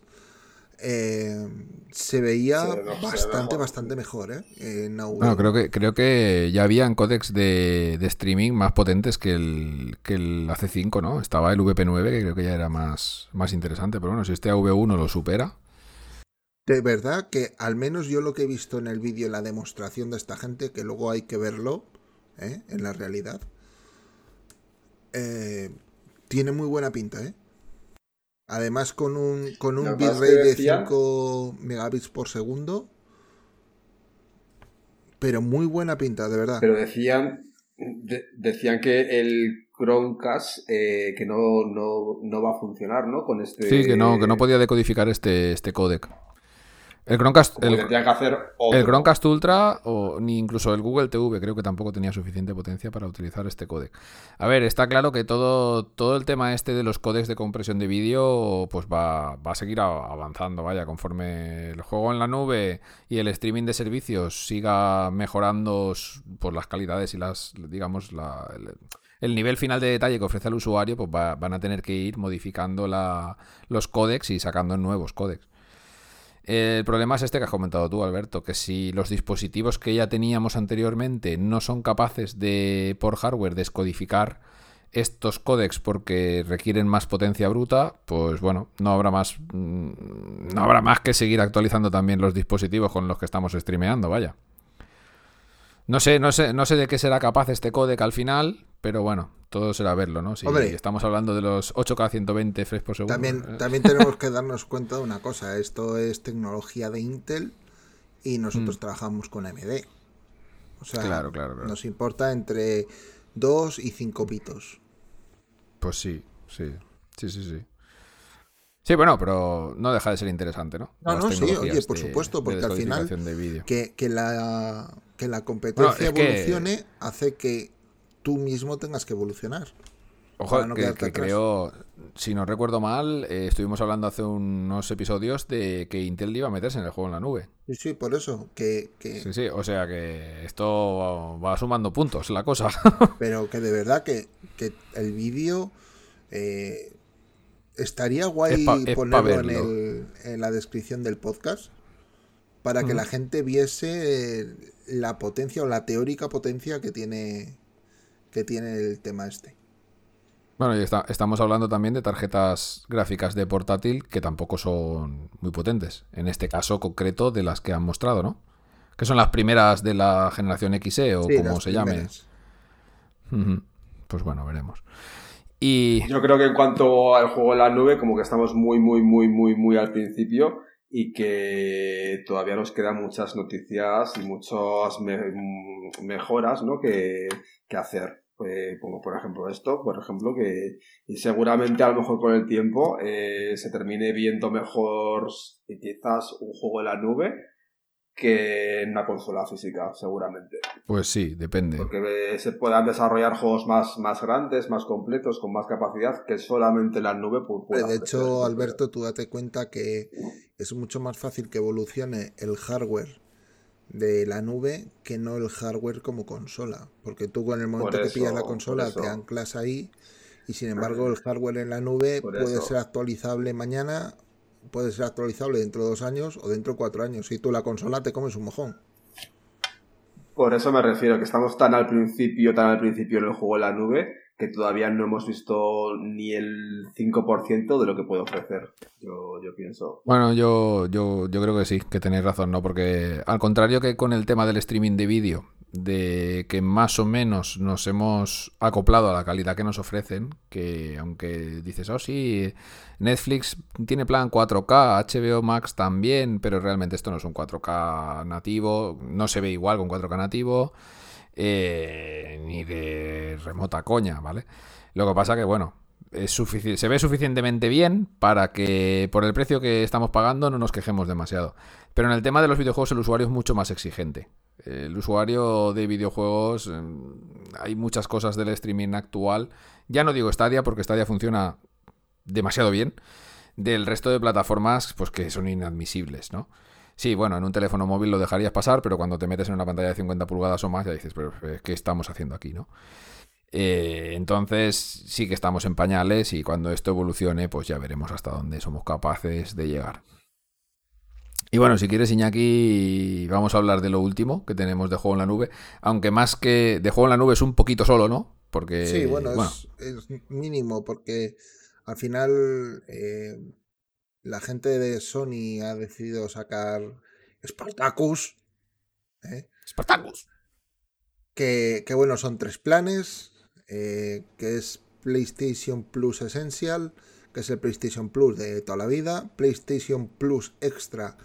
eh, se veía bastante, mejor. bastante mejor ¿eh? en AV1. Bueno, creo que, creo que ya habían códecs de, de streaming más potentes que el, que el AC5, ¿no? Estaba el VP9, que creo que ya era más, más interesante. Pero bueno, si este AV1 lo supera. De verdad que al menos yo lo que he visto en el vídeo, en la demostración de esta gente, que luego hay que verlo ¿eh? en la realidad, eh, tiene muy buena pinta, ¿eh? Además con un, con un bitrate de decían- 5 megabits por segundo. Pero muy buena pinta, de verdad. Pero decían, de- decían que el Chromecast eh, que no, no, no va a funcionar, ¿no? Con este... Sí, que no, que no podía decodificar este, este códec. El Chromecast, Como el, que tendrían que hacer otro. el Chromecast Ultra o ni incluso el Google TV creo que tampoco tenía suficiente potencia para utilizar este códec. A ver, está claro que todo, todo el tema este de los códecs de compresión de vídeo pues va, va a seguir avanzando, vaya, conforme el juego en la nube y el streaming de servicios siga mejorando pues, las calidades y las, digamos, la, el, el nivel final de detalle que ofrece al usuario, pues va- van a tener que ir modificando la, los códecs y sacando nuevos códecs. El problema es este que has comentado tú, Alberto, que si los dispositivos que ya teníamos anteriormente no son capaces de, por hardware, descodificar estos códecs porque requieren más potencia bruta, pues bueno, no habrá más mm, no habrá más que seguir actualizando también los dispositivos con los que estamos streameando, vaya. No sé, no sé, no sé de qué será capaz este códec al final, pero bueno, todo será verlo, ¿no? Si estamos hablando de los 8K 120 frames por segundo. También, ¿eh? también tenemos que [LAUGHS] darnos cuenta de una cosa. Esto es tecnología de Intel y nosotros mm. trabajamos con AMD. O sea, claro, claro, nos importa entre 2 y 5 bitos. Pues sí, sí, sí, sí, sí. Sí, bueno, pero no deja de ser interesante, ¿no? No, no, sí, oye, por supuesto, porque al final que, que, la, que la competencia evolucione hace que tú mismo tengas que evolucionar. Ojo, que, creo, si no recuerdo mal, eh, estuvimos hablando hace unos episodios de que Intel iba a meterse en el juego en la nube. Sí, sí, por eso. Que, Sí, sí, o sea que esto va sumando puntos la cosa. [LAUGHS] Pero que de verdad que, el vídeo eh, estaría guay ponerlo en, el, en, la descripción del podcast para que la gente viese la potencia o la teórica potencia que tiene que tiene el tema este. Bueno, y estamos hablando también de tarjetas gráficas de portátil que tampoco son muy potentes. En este caso concreto de las que han mostrado, ¿no? Que son las primeras de la generación XE o como se llame. Pues bueno, veremos. Y... Yo creo que en cuanto al juego en la nube, como que estamos muy, muy, muy, muy, muy al principio y que todavía nos quedan muchas noticias y muchas mejoras ¿no? que, que hacer. Eh, como por ejemplo esto, por ejemplo, que y seguramente a lo mejor con el tiempo eh, se termine viendo mejor quizás un juego en la nube que en una consola física, seguramente. Pues sí, depende. Porque se puedan desarrollar juegos más, más grandes, más completos, con más capacidad, que solamente la nube puede De hecho, Alberto, tú date cuenta que es mucho más fácil que evolucione el hardware de la nube que no el hardware como consola. Porque tú en el momento que pillas la consola te anclas ahí y sin embargo el hardware en la nube puede ser actualizable mañana, puede ser actualizable dentro de dos años o dentro de cuatro años. Y tú la consola te comes un mojón. Por eso me refiero, que estamos tan al principio, tan al principio en el juego de la nube, que todavía no hemos visto ni el 5% de lo que puede ofrecer, yo, yo pienso. Bueno, yo, yo, yo creo que sí, que tenéis razón, ¿no? Porque al contrario que con el tema del streaming de vídeo, de que más o menos nos hemos acoplado a la calidad que nos ofrecen, que aunque dices, oh sí, Netflix tiene plan 4K, HBO Max también, pero realmente esto no es un 4K nativo, no se ve igual con 4K nativo. Eh, ni de remota coña, ¿vale? Lo que pasa que, bueno, es se ve suficientemente bien para que por el precio que estamos pagando no nos quejemos demasiado. Pero en el tema de los videojuegos el usuario es mucho más exigente. El usuario de videojuegos, em, hay muchas cosas del streaming actual. Ya no digo Stadia porque Stadia funciona demasiado bien. Del resto de plataformas, pues que son inadmisibles, ¿no? Sí, bueno, en un teléfono móvil lo dejarías pasar, pero cuando te metes en una pantalla de 50 pulgadas o más, ya dices, pero eh, ¿qué estamos haciendo aquí, no? Eh, entonces sí que estamos en pañales y cuando esto evolucione, pues ya veremos hasta dónde somos capaces de llegar. Y bueno, si quieres, Iñaki, vamos a hablar de lo último que tenemos de juego en la nube. Aunque más que de juego en la nube es un poquito solo, ¿no? Porque. Sí, bueno, Es, mínimo, porque al final eh, la gente de Sony ha decidido sacar Spartacus. ¿eh? Spartacus. Que, bueno, son tres planes. Eh, que es PlayStation Plus Essential, que es el PlayStation Plus de toda la vida. PlayStation Plus Extra,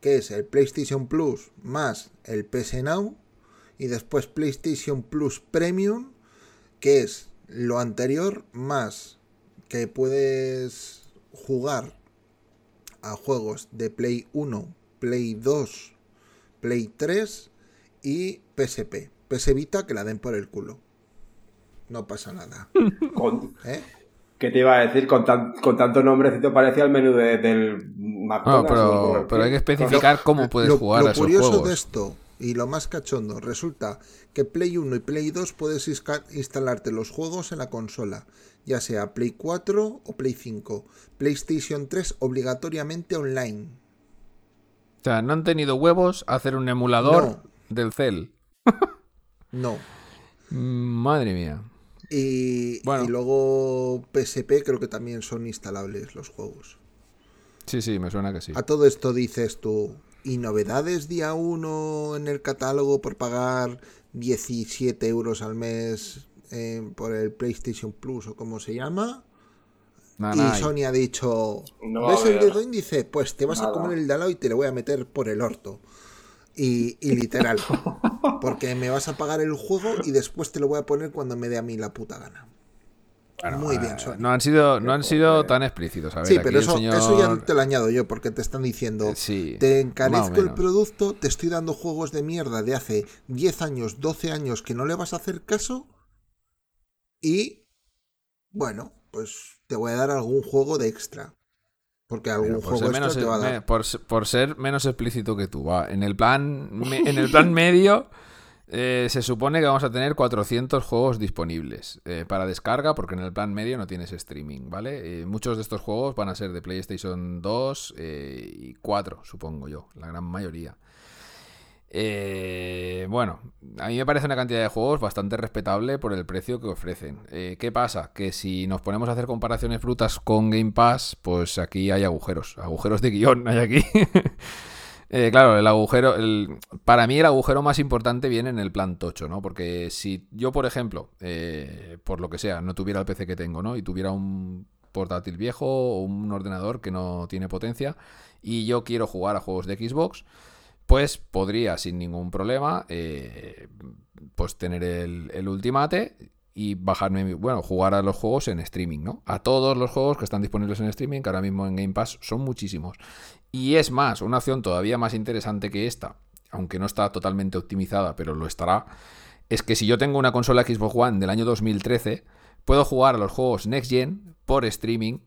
que es el PlayStation Plus más el PS Now. Y después PlayStation Plus Premium, que es lo anterior más que puedes jugar a juegos de Play 1, Play 2, Play 3 y PSP. PS Vita que la den por el culo. No pasa nada. [LAUGHS] ¿Eh? ¿Qué te iba a decir? Con, tanto nombrecito parecía el menú del McDonald's. No, pero, hay que especificar cómo puedes jugar a esos juegos. Lo curioso de esto y lo más cachondo, resulta que Play 1 y Play 2 puedes instalarte los juegos en la consola ya sea Play 4 o Play 5. PlayStation 3 obligatoriamente online. O sea, no han tenido huevos a hacer un emulador del cel. [LAUGHS] no. Madre mía. Y, y luego PSP creo que también son instalables los juegos. Sí, sí, me suena que sí. A todo esto dices tú, ¿y novedades día 1 en el catálogo por pagar 17 euros al mes eh, por el PlayStation Plus o como se llama. y Sony ha dicho, ¿ves el dedo índice? Pues te vas a comer el de al lado y te lo voy a meter por el orto. Y, y literal, [LAUGHS] porque me vas a pagar el juego y después te lo voy a poner cuando me dé a mí la puta gana. Muy bien, eh, No han sido, no han sido tan explícitos. sí, pero eso, ya te lo añado yo, porque te están diciendo, eh, te encarezco el producto, te estoy dando juegos de mierda de hace 10 años, 12 años que no le vas a hacer caso. Y, bueno, pues te voy a dar algún juego de extra. Porque algún juego extra te va a dar. Por, por, ser menos explícito que tú, va. En el plan, en el plan [LAUGHS] medio... Eh, se supone que vamos a tener 400 juegos disponibles eh, para descarga porque en el plan medio no tienes streaming, ¿vale? Eh, muchos de estos juegos van a ser de PlayStation 2 y 4, supongo yo, la gran mayoría. bueno, a mí me parece una cantidad de juegos bastante respetable por el precio que ofrecen. ¿Qué pasa? Que si nos ponemos a hacer comparaciones brutas con Game Pass, pues aquí hay agujeros, agujeros de guion hay aquí. [LAUGHS] Eh, claro, el agujero, el, para mí el agujero más importante viene en el plan tocho, ¿no? Porque si yo, por ejemplo, eh, por lo que sea, no tuviera el PC que tengo, ¿no? Y tuviera un portátil viejo o un ordenador que no tiene potencia y yo quiero jugar a juegos de Xbox, pues podría sin ningún problema eh, pues tener el, el Ultimate y bajarme, bueno, jugar a los juegos en streaming, ¿no? A todos los juegos que están disponibles en streaming, que ahora mismo en Game Pass son muchísimos. Y es más, una opción todavía más interesante que esta, aunque no está totalmente optimizada, pero lo estará, es que si yo tengo una consola Xbox One del año 2013, puedo jugar a los juegos Next Gen por streaming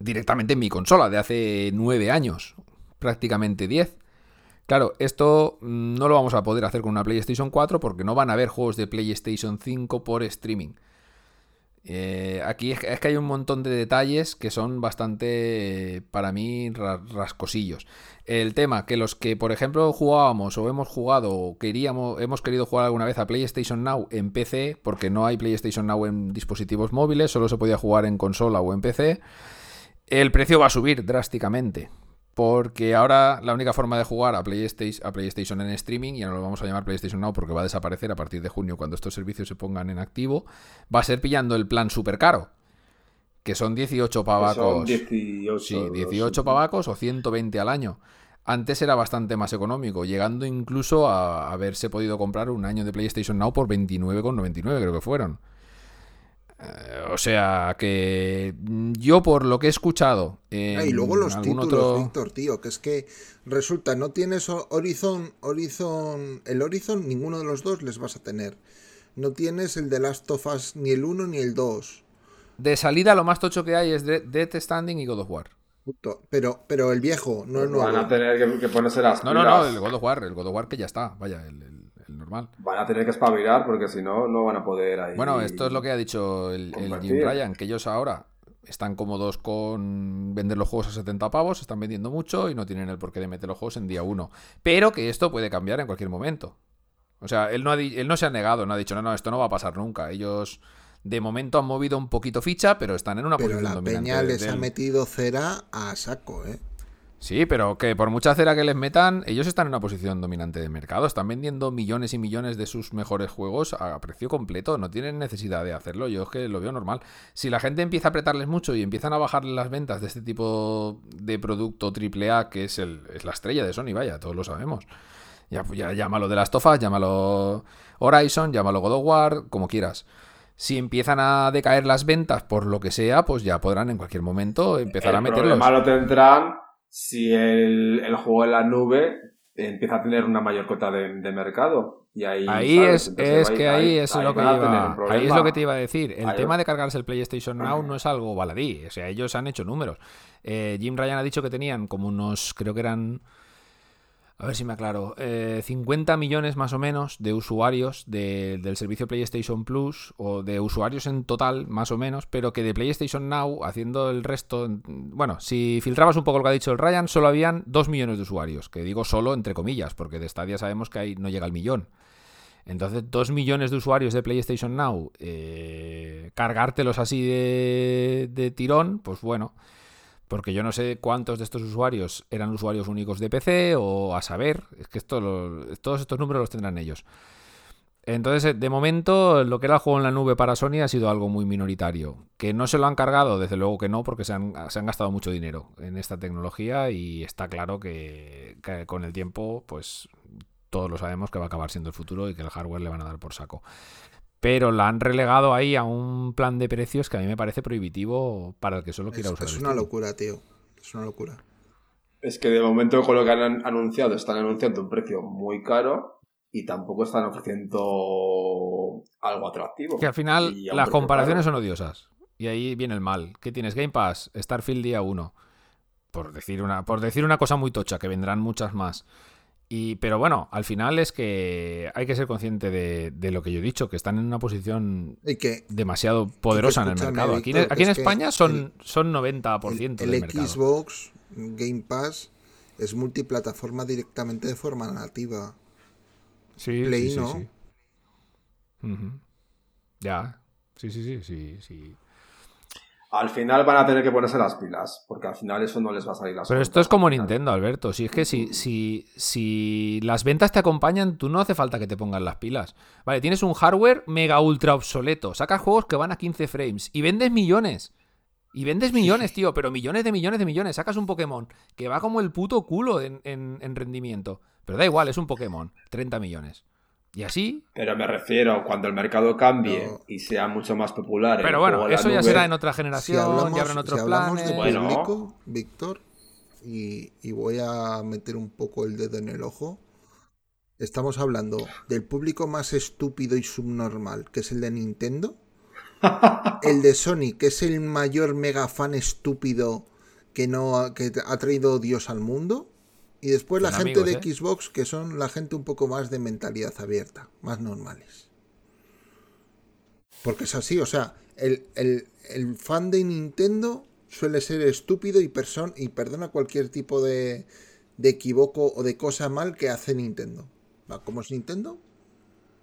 directamente en mi consola de hace 9 años, prácticamente 10. Claro, esto no lo vamos a poder hacer con una PlayStation 4 porque no van a haber juegos de PlayStation 5 por streaming. Eh, aquí es, que hay un montón de detalles que son bastante, para mí, rascosillos. El tema, que los que, por ejemplo, jugábamos o hemos jugado o queríamos, hemos querido jugar alguna vez a PlayStation Now en PC, porque no hay PlayStation Now en dispositivos móviles, solo se podía jugar en consola o en PC, el precio va a subir drásticamente. Porque ahora la única forma de jugar a PlayStation, a PlayStation en streaming, y no lo vamos a llamar PlayStation Now porque va a desaparecer a partir de junio cuando estos servicios se pongan en activo, va a ser pillando el plan super caro. Que son 18 pavacos. 18, sí, 18 pavacos o 120 al año. Antes era bastante más económico, llegando incluso a haberse podido comprar un año de PlayStation Now por 29,99 creo que fueron. Eh, o sea que yo por lo que he escuchado. Ah, y luego los títulos, Víctor, tío, que es que resulta, no tienes Horizon, Horizon, el Horizon, ninguno de los dos les vas a tener. No tienes el de Last of Us ni el 1 ni el 2. De salida lo más tocho que hay es Death Standing y God of War. Pero, pero el viejo, no el nuevo. Van a tener que, ponerse las. No, no, no, el God of War, el God of War que ya está, vaya, el normal. Van a tener que espabilar porque si no, no van a poder ahí. Bueno, esto es lo que ha dicho el, Jim Ryan, que ellos ahora están cómodos con vender los juegos a 70 pavos, están vendiendo mucho y no tienen el porqué de meter los juegos en día 1. Pero que esto puede cambiar en cualquier momento. O sea, él no, él no se ha negado, no ha dicho, no, no, esto no va a pasar nunca. Ellos de momento han movido un poquito ficha, pero están en una pero posición la dominante. Peña les ha metido cera a saco, ¿eh? Sí, pero que por mucha cera que les metan, ellos están en una posición dominante de mercado. Están vendiendo millones y millones de sus mejores juegos a precio completo. No tienen necesidad de hacerlo. Yo es que lo veo normal. Si la gente empieza a apretarles mucho y empiezan a bajar las ventas de este tipo de producto AAA, que es, el, es la estrella de Sony, vaya, todos lo sabemos. Ya, ya llámalo de las tofas, llámalo Horizon, llámalo God of War, como quieras si empiezan a decaer las ventas por lo que sea, pues ya podrán en cualquier momento empezar a meterlos. El lo tendrán si el, el, juego en la nube empieza a tener una mayor cota de, mercado. Y ahí, ahí es, es que ahí, es lo que iba, ahí es lo que te iba a decir. El tema de cargarse el PlayStation Now no es algo baladí. O sea, ellos han hecho números. Eh, Jim Ryan ha dicho que tenían como unos, creo que eran a ver si me aclaro, 50 eh, millones más o menos de usuarios del servicio PlayStation Plus, o de usuarios en total, más o menos, pero que de PlayStation Now, haciendo el resto, bueno, si filtrabas un poco lo que ha dicho el Ryan, solo habían 2 millones de usuarios, que digo solo entre comillas, porque de Stadia sabemos que ahí no llega al millón. Entonces, 2 millones de usuarios de PlayStation Now, eh, cargártelos así de, de tirón, pues bueno porque yo no sé cuántos de estos usuarios eran usuarios únicos de PC o a saber, es que esto todos estos números los tendrán ellos. Entonces, eh, de momento, lo que era el juego en la nube para Sony ha sido algo muy minoritario. Que no se lo han cargado, desde luego que no, porque se han, gastado mucho dinero en esta tecnología y está claro que, con el tiempo, pues todos lo sabemos que va a acabar siendo el futuro y que el hardware le van a dar por saco. Pero la han relegado ahí a un plan de precios que a mí me parece prohibitivo para el que solo quiera usar. Es una locura, tío. Es una locura. Es que de momento con lo que han anunciado, están anunciando un precio muy caro y tampoco están ofreciendo algo atractivo. Que al final las comparaciones son odiosas. Y ahí viene el mal. ¿Qué tienes? Game Pass, Starfield día 1. Por decir una, por decir una cosa muy tocha, que vendrán muchas más. Y, pero bueno, al final es que hay que ser consciente de, lo que yo he dicho, que están en una posición demasiado poderosa en el mercado. Aquí, en España son, son 90% el, del el Xbox Game Pass es multiplataforma directamente de forma nativa. Sí, sí, sí, Ya, sí, sí, sí, sí, sí. Al final van a tener que ponerse las pilas, porque al final eso no les va a salir las Pero esto es como Nintendo, Alberto. Si es que si, si, si las ventas te acompañan, tú no hace falta que te pongan las pilas. Vale, tienes un hardware mega ultra obsoleto, sacas juegos que van a 15 frames y vendes millones. Y vendes millones, tío, pero millones de millones de millones. Sacas un Pokémon que va como el puto culo en, rendimiento. Pero da igual, es un Pokémon. 30 millones. Y así. Pero me refiero cuando el mercado cambie y sea mucho más popular. Pero bueno, eso ya será en otra generación, ya habrán otros planes. De bueno. Víctor, y, y voy a meter un poco el dedo en el ojo. Estamos hablando del público más estúpido y subnormal, que es el de Nintendo [LAUGHS] el de Sony, que es el mayor mega fan estúpido que no que ha traído Dios al mundo. Y después la gente de ¿eh? Xbox, que son la gente un poco más de mentalidad abierta, más normales. Porque es así, o sea, el, fan de Nintendo suele ser estúpido y, person y perdona cualquier tipo de, de equivoco o de cosa mal que hace Nintendo. ¿Cómo es Nintendo?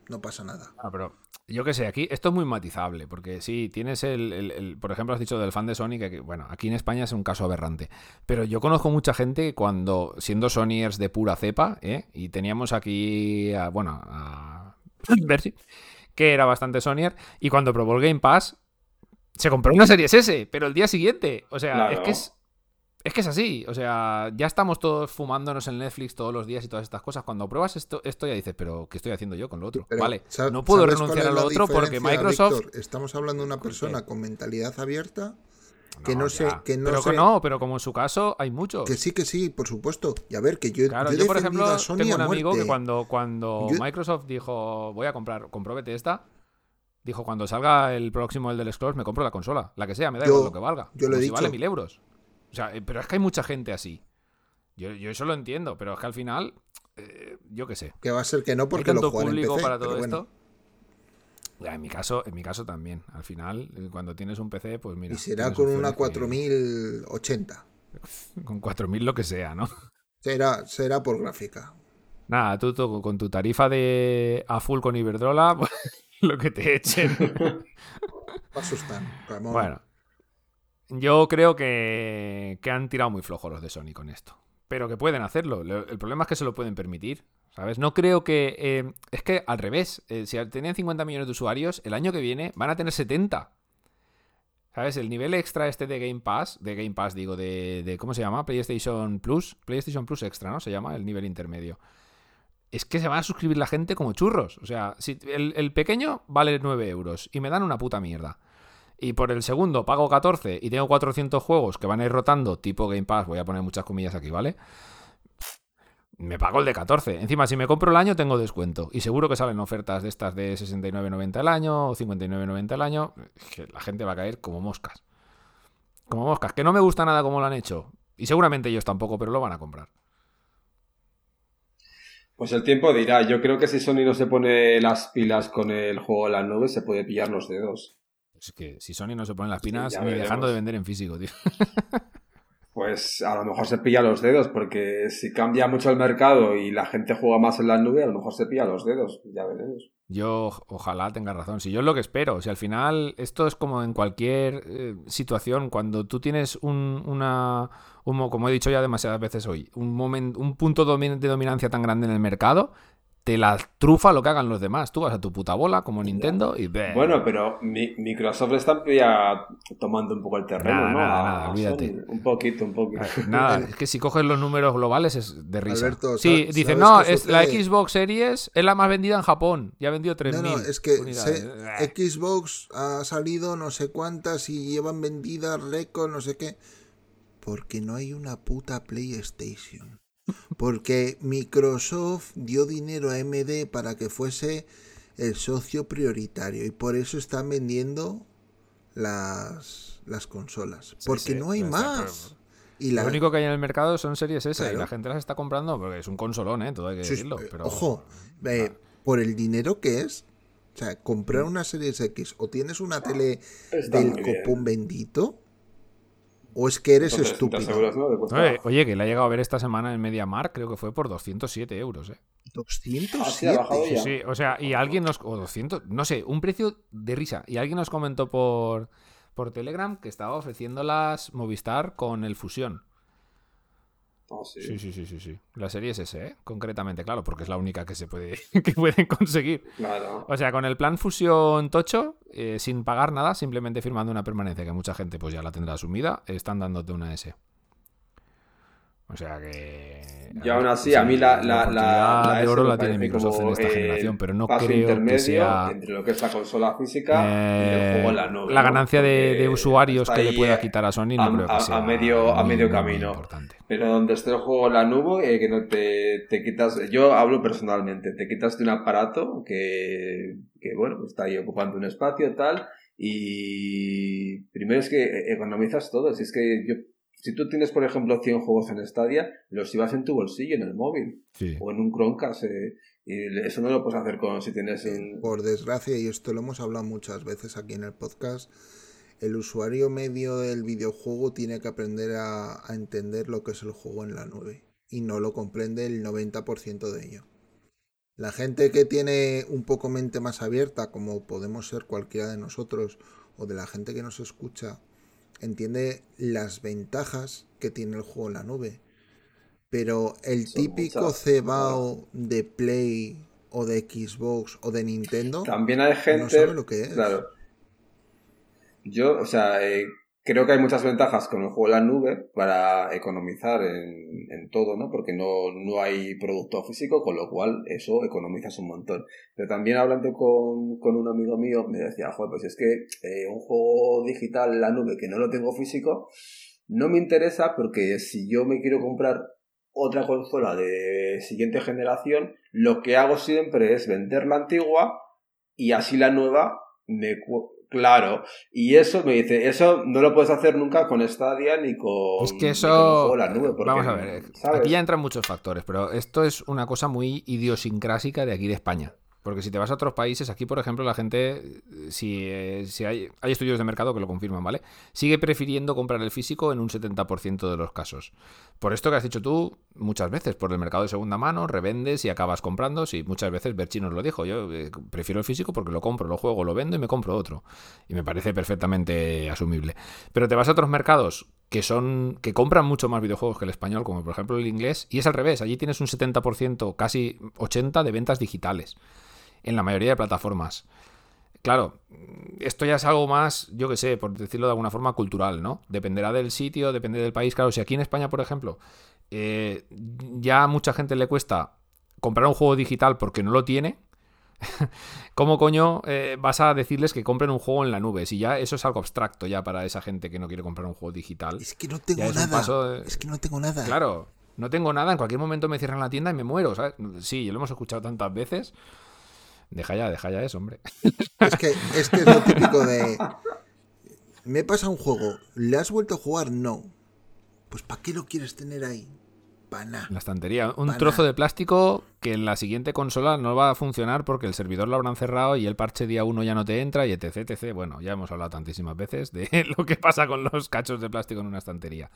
No pasa nada. Ah, pero yo qué sé, aquí esto es muy matizable, porque sí, tienes el, por ejemplo, has dicho del fan de Sony, que bueno, aquí en España es un caso aberrante, pero yo conozco mucha gente que cuando, siendo Sonyers de pura cepa, ¿eh? y teníamos aquí, a, bueno, a [LAUGHS] Bercy, que era bastante Sonyer, y cuando probó el Game Pass, se compró una serie S, pero el día siguiente, o sea, es que es, es que es así, o sea, ya estamos todos fumándonos en Netflix todos los días y todas estas cosas. Cuando pruebas esto, esto ya dices, pero ¿qué estoy haciendo yo con lo otro? vale, no puedo renunciar a lo otro porque Microsoft... estamos hablando de una persona con mentalidad abierta que no, sé que no pero no pero como en su caso hay muchos. Que sí que sí por supuesto. Y a ver que yo claro yo, por ejemplo tengo un amigo que cuando cuando Microsoft dijo voy a comprar compró Bethesda dijo cuando salga el próximo el del Scrolls me compro la consola la que sea me da igual lo que valga yo lo he si vale mil euros o sea, eh, pero es que hay mucha gente así. Yo, eso lo entiendo, pero es que al final, eh, yo qué sé. Que va a ser que no porque lo público para todo esto. en mi caso, en mi caso también. Al final, eh, cuando tienes un PC, pues mira. Y será con una 4080. [LAUGHS] Con 4000 lo que sea, ¿no? Será, será por gráfica. Nada, tú, con tu tarifa de a full con Iberdrola, [LAUGHS] pues, lo que te echen. [LAUGHS] asustan, Bueno, yo creo que, han tirado muy flojo los de Sony con esto. Pero que pueden hacerlo. El problema es que se lo pueden permitir. ¿Sabes? No creo que. Eh, es que al revés. Eh, si tenían 50 millones de usuarios, el año que viene van a tener 70. ¿Sabes? El nivel extra este de Game Pass. De Game Pass, digo, de. ¿Cómo se llama? PlayStation Plus. PlayStation Plus Extra, ¿no? Se llama el nivel intermedio. Es que se va a suscribir la gente como churros. O sea, el, el pequeño vale 9 euros y me dan una puta mierda y por el segundo pago 14 y tengo 400 juegos que van a ir rotando, tipo Game Pass, voy a poner muchas comillas aquí, ¿vale? Me pago el de 14. Encima, si me compro el año, tengo descuento. Y seguro que salen ofertas de estas de 69.90 al año o 59.90 al año. La gente va a caer como moscas. Como moscas. Que no me gusta nada como lo han hecho. Y seguramente ellos tampoco, pero lo van a comprar. Pues el tiempo dirá. Yo creo que si Sony no se pone las pilas con el juego de las nubes, se puede pillar los dedos. Es que si Sony no se pone las pinas, ni dejando de vender en físico, tío. Pues a lo mejor se pilla los dedos, porque si cambia mucho el mercado y la gente juega más en la nube, a lo mejor se pilla los dedos, ya veremos. Yo ojalá tenga razón. Si yo es lo que espero, si al final esto es como en cualquier eh, situación, cuando tú tienes un, una, como he dicho ya demasiadas veces hoy, un, momento, un punto de dominancia tan grande en el mercado, te la trufa lo que hagan los demás. Tú vas a tu puta bola como Nintendo y ve. Bueno, pero Microsoft está ya tomando un poco el terreno, ¿no? Nada, nada, olvídate. Un poquito, un poquito. Nada, [LAUGHS] es que si coges los números globales es de risa. sí, dice, no, es la Xbox Series es la más vendida en Japón. Ya ha vendido 3.000. No, no, es que Xbox ha salido no sé cuántas y llevan vendidas récord, no sé qué. Porque no hay una puta PlayStation. Porque Microsoft dio dinero a MD para que fuese el socio prioritario y por eso están vendiendo las, las consolas. porque no hay más. Y Lo único que hay en el mercado son series S y la gente las está comprando porque es un consolón, ¿eh? Todo hay que decirlo. Pero... Ojo, eh, por el dinero que es, o sea, comprar una Series X o tienes una tele del copón bendito, ¿O es que eres estúpido? Oye, que le ha llegado a ver esta semana en MediaMark, creo que fue por 207 euros, ¿eh? 207. Ah, sí, sí, o sea, y alguien nos. O 200, no sé, un precio de risa. Y alguien nos comentó por, por Telegram que estaba ofreciéndolas Movistar con el Fusión. Oh, sí. sí. sí, sí, sí, La serie es ese, ¿eh? Concretamente, claro, porque es la única que se puede [LAUGHS] que pueden conseguir. Claro. O sea, con el plan fusión tocho, eh, sin pagar nada, simplemente firmando una permanencia que mucha gente pues ya la tendrá asumida, están dándote una S. O sea que. Y aún así, a mí la, la, la, de oro la tiene Microsoft en esta generación, pero no creo que sea. Entre lo que es la consola física y el eh, juego en la nube. La ganancia de, usuarios que le pueda quitar a Sony no creo que sea. A medio, a medio camino. Pero donde esté el juego en la nube, eh, que no te, te, quitas. Yo hablo personalmente, te quitas de un aparato que, que bueno, está ahí ocupando un espacio tal. Y primero es que economizas todo. Si es que yo si tú tienes, por ejemplo, 100 juegos en Stadia, los llevas en tu bolsillo, en el móvil. O en un Chromecast. Eh, y eso no lo puedes hacer con si tienes un... Por desgracia, y esto lo hemos hablado muchas veces aquí en el podcast, el usuario medio del videojuego tiene que aprender a, a entender lo que es el juego en la nube. Y no lo comprende el 90% de ello. La gente que tiene un poco mente más abierta, como podemos ser cualquiera de nosotros, o de la gente que nos escucha, entiende las ventajas que tiene el juego en la nube. Pero el típico cebao de Play o de Xbox o de Nintendo también hay gente no sabe lo que es. Claro. Yo, o sea, eh, creo que hay muchas ventajas con el juego en la nube para economizar en, todo, ¿no? Porque no, no, hay producto físico, con lo cual eso economizas un montón. Pero también hablando con, con un amigo mío, me decía, joder, pues es que eh, un juego digital en la nube que no lo tengo físico, no me interesa porque si yo me quiero comprar otra consola de siguiente generación, lo que hago siempre es vender la antigua y así la nueva me, Claro, y eso me dice, eso no lo puedes hacer nunca con Stadia ni con, es que eso... la nube. Vamos a ver, aquí ya entran muchos factores, pero esto es una cosa muy idiosincrásica de aquí de España. Porque si te vas a otros países, aquí por ejemplo la gente, si, eh, si hay, hay, estudios de mercado que lo confirman, ¿vale? Sigue prefiriendo comprar el físico en un 70% de los casos. Por esto que has dicho tú muchas veces, por el mercado de segunda mano, revendes y acabas comprando. Sí, muchas veces Berchi nos lo dijo, yo eh, prefiero el físico porque lo compro, lo juego, lo vendo y me compro otro. Y me parece perfectamente asumible. Pero te vas a otros mercados que son que compran mucho más videojuegos que el español, como por ejemplo el inglés, y es al revés, allí tienes un 70%, casi 80% de ventas digitales en la mayoría de plataformas. Claro, esto ya es algo más, yo que sé, por decirlo de alguna forma, cultural, ¿no? Dependerá del sitio, depende del país. Claro, si aquí en España, por ejemplo, eh, ya a mucha gente le cuesta comprar un juego digital porque no lo tiene, [LAUGHS] ¿cómo coño eh, vas a decirles que compren un juego en la nube? Si ya eso es algo abstracto ya para esa gente que no quiere comprar un juego digital. Es que no tengo nada. Es que no tengo nada. Claro, no tengo nada. En cualquier momento me cierran la tienda y me muero, ¿sabes? Sí, lo hemos escuchado tantas veces. Deja ya, deja ya eso, hombre. Es que, es que es lo típico de. Me pasa un juego, ¿le has vuelto a jugar? No. Pues ¿para qué lo quieres tener ahí? Para La estantería. Un trozo de plástico que en la siguiente consola no va a funcionar porque el servidor lo habrán cerrado y el parche día 1 ya no te entra y etc, etc. Bueno, ya hemos hablado tantísimas veces de [LAUGHS] lo que pasa con los cachos de plástico en una estantería.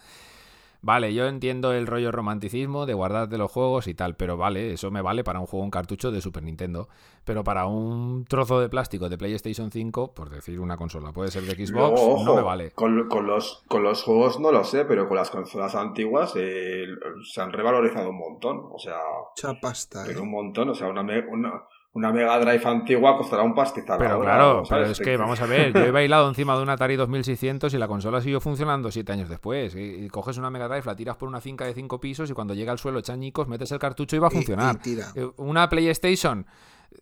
Vale, yo entiendo el rollo romanticismo de guardarte los juegos y tal, pero vale, eso me vale para un juego en cartucho de Super Nintendo. Pero para un trozo de plástico de PlayStation 5, por decir una consola, puede ser de Xbox, no me vale. Con, los, con los juegos no lo sé, pero con las consolas antiguas eh, se han revalorizado un montón. O sea, Chapasta, pero ¿eh? un montón. O sea, una, una, una Mega Drive antigua costará un pastizal. Pero claro, pero es que vamos a ver, yo he bailado encima de un Atari 2600 y la consola siguió funcionando siete años después. Y, coges una Mega Drive, la tiras por una finca de cinco pisos y cuando llega al suelo chañicos, metes el cartucho y va a funcionar. Eh, una PlayStation,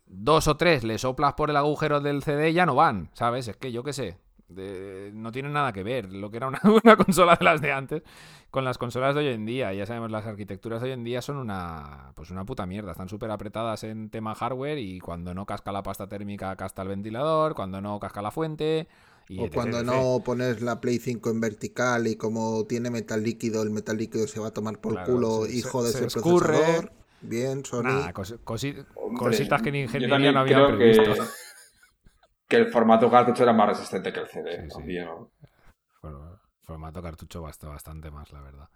dos o tres, le soplas por el agujero del CD y ya no van, ¿sabes? Es que yo qué sé no tiene nada que ver lo que era una, [LAUGHS] consola de las de antes con las consolas de hoy en día. Ya sabemos, las arquitecturas de hoy en día son una, pues una puta mierda. Están súper apretadas en tema hardware y cuando no casca la pasta térmica, casca el ventilador, cuando no casca la fuente. o cuando no pones la Play 5 en vertical y como tiene metal líquido, el metal líquido se va a tomar por culo, hijo de ese procesador. Bien, Sony. cositas que en ingeniería no había previsto que el formato cartucho era más resistente que el CD. el formato cartucho basta bastante más, la verdad.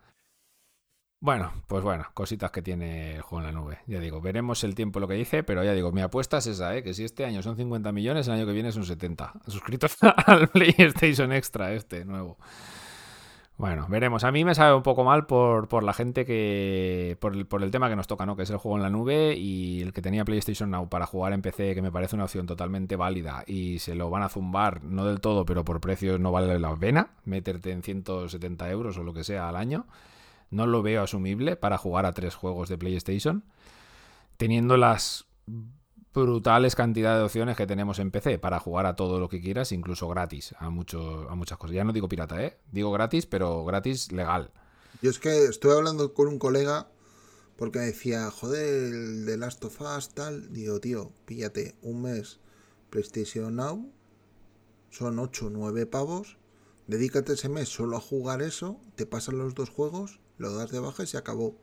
Bueno, pues bueno, cositas que tiene el juego en la nube. Ya digo, veremos el tiempo lo que dice, pero ya digo, mi apuesta es esa, ¿eh? que si este año son 50 millones, el año que viene son 70. Suscritos [LAUGHS] al PlayStation Extra este nuevo. Bueno, veremos. A mí me sabe un poco mal por, por la gente que. Por el, por el, tema que nos toca, ¿no? Que es el juego en la nube y el que tenía PlayStation Now para jugar en PC, que me parece una opción totalmente válida y se lo van a zumbar, no del todo, pero por precios no vale la pena meterte en 170 euros o lo que sea al año. No lo veo asumible para jugar a tres juegos de PlayStation. Teniendo las brutales cantidades de opciones que tenemos en PC para jugar a todo lo que quieras, incluso gratis, a, mucho, a muchas cosas. Ya no digo pirata, ¿eh? Digo gratis, pero gratis legal. Yo es que estoy hablando con un colega porque me decía, joder, el de Last of Us, tal. Digo, tío, píllate un mes PlayStation Now, son 8 o 9 pavos, dedícate ese mes solo a jugar eso, te pasan los dos juegos, lo das de baja y se acabó.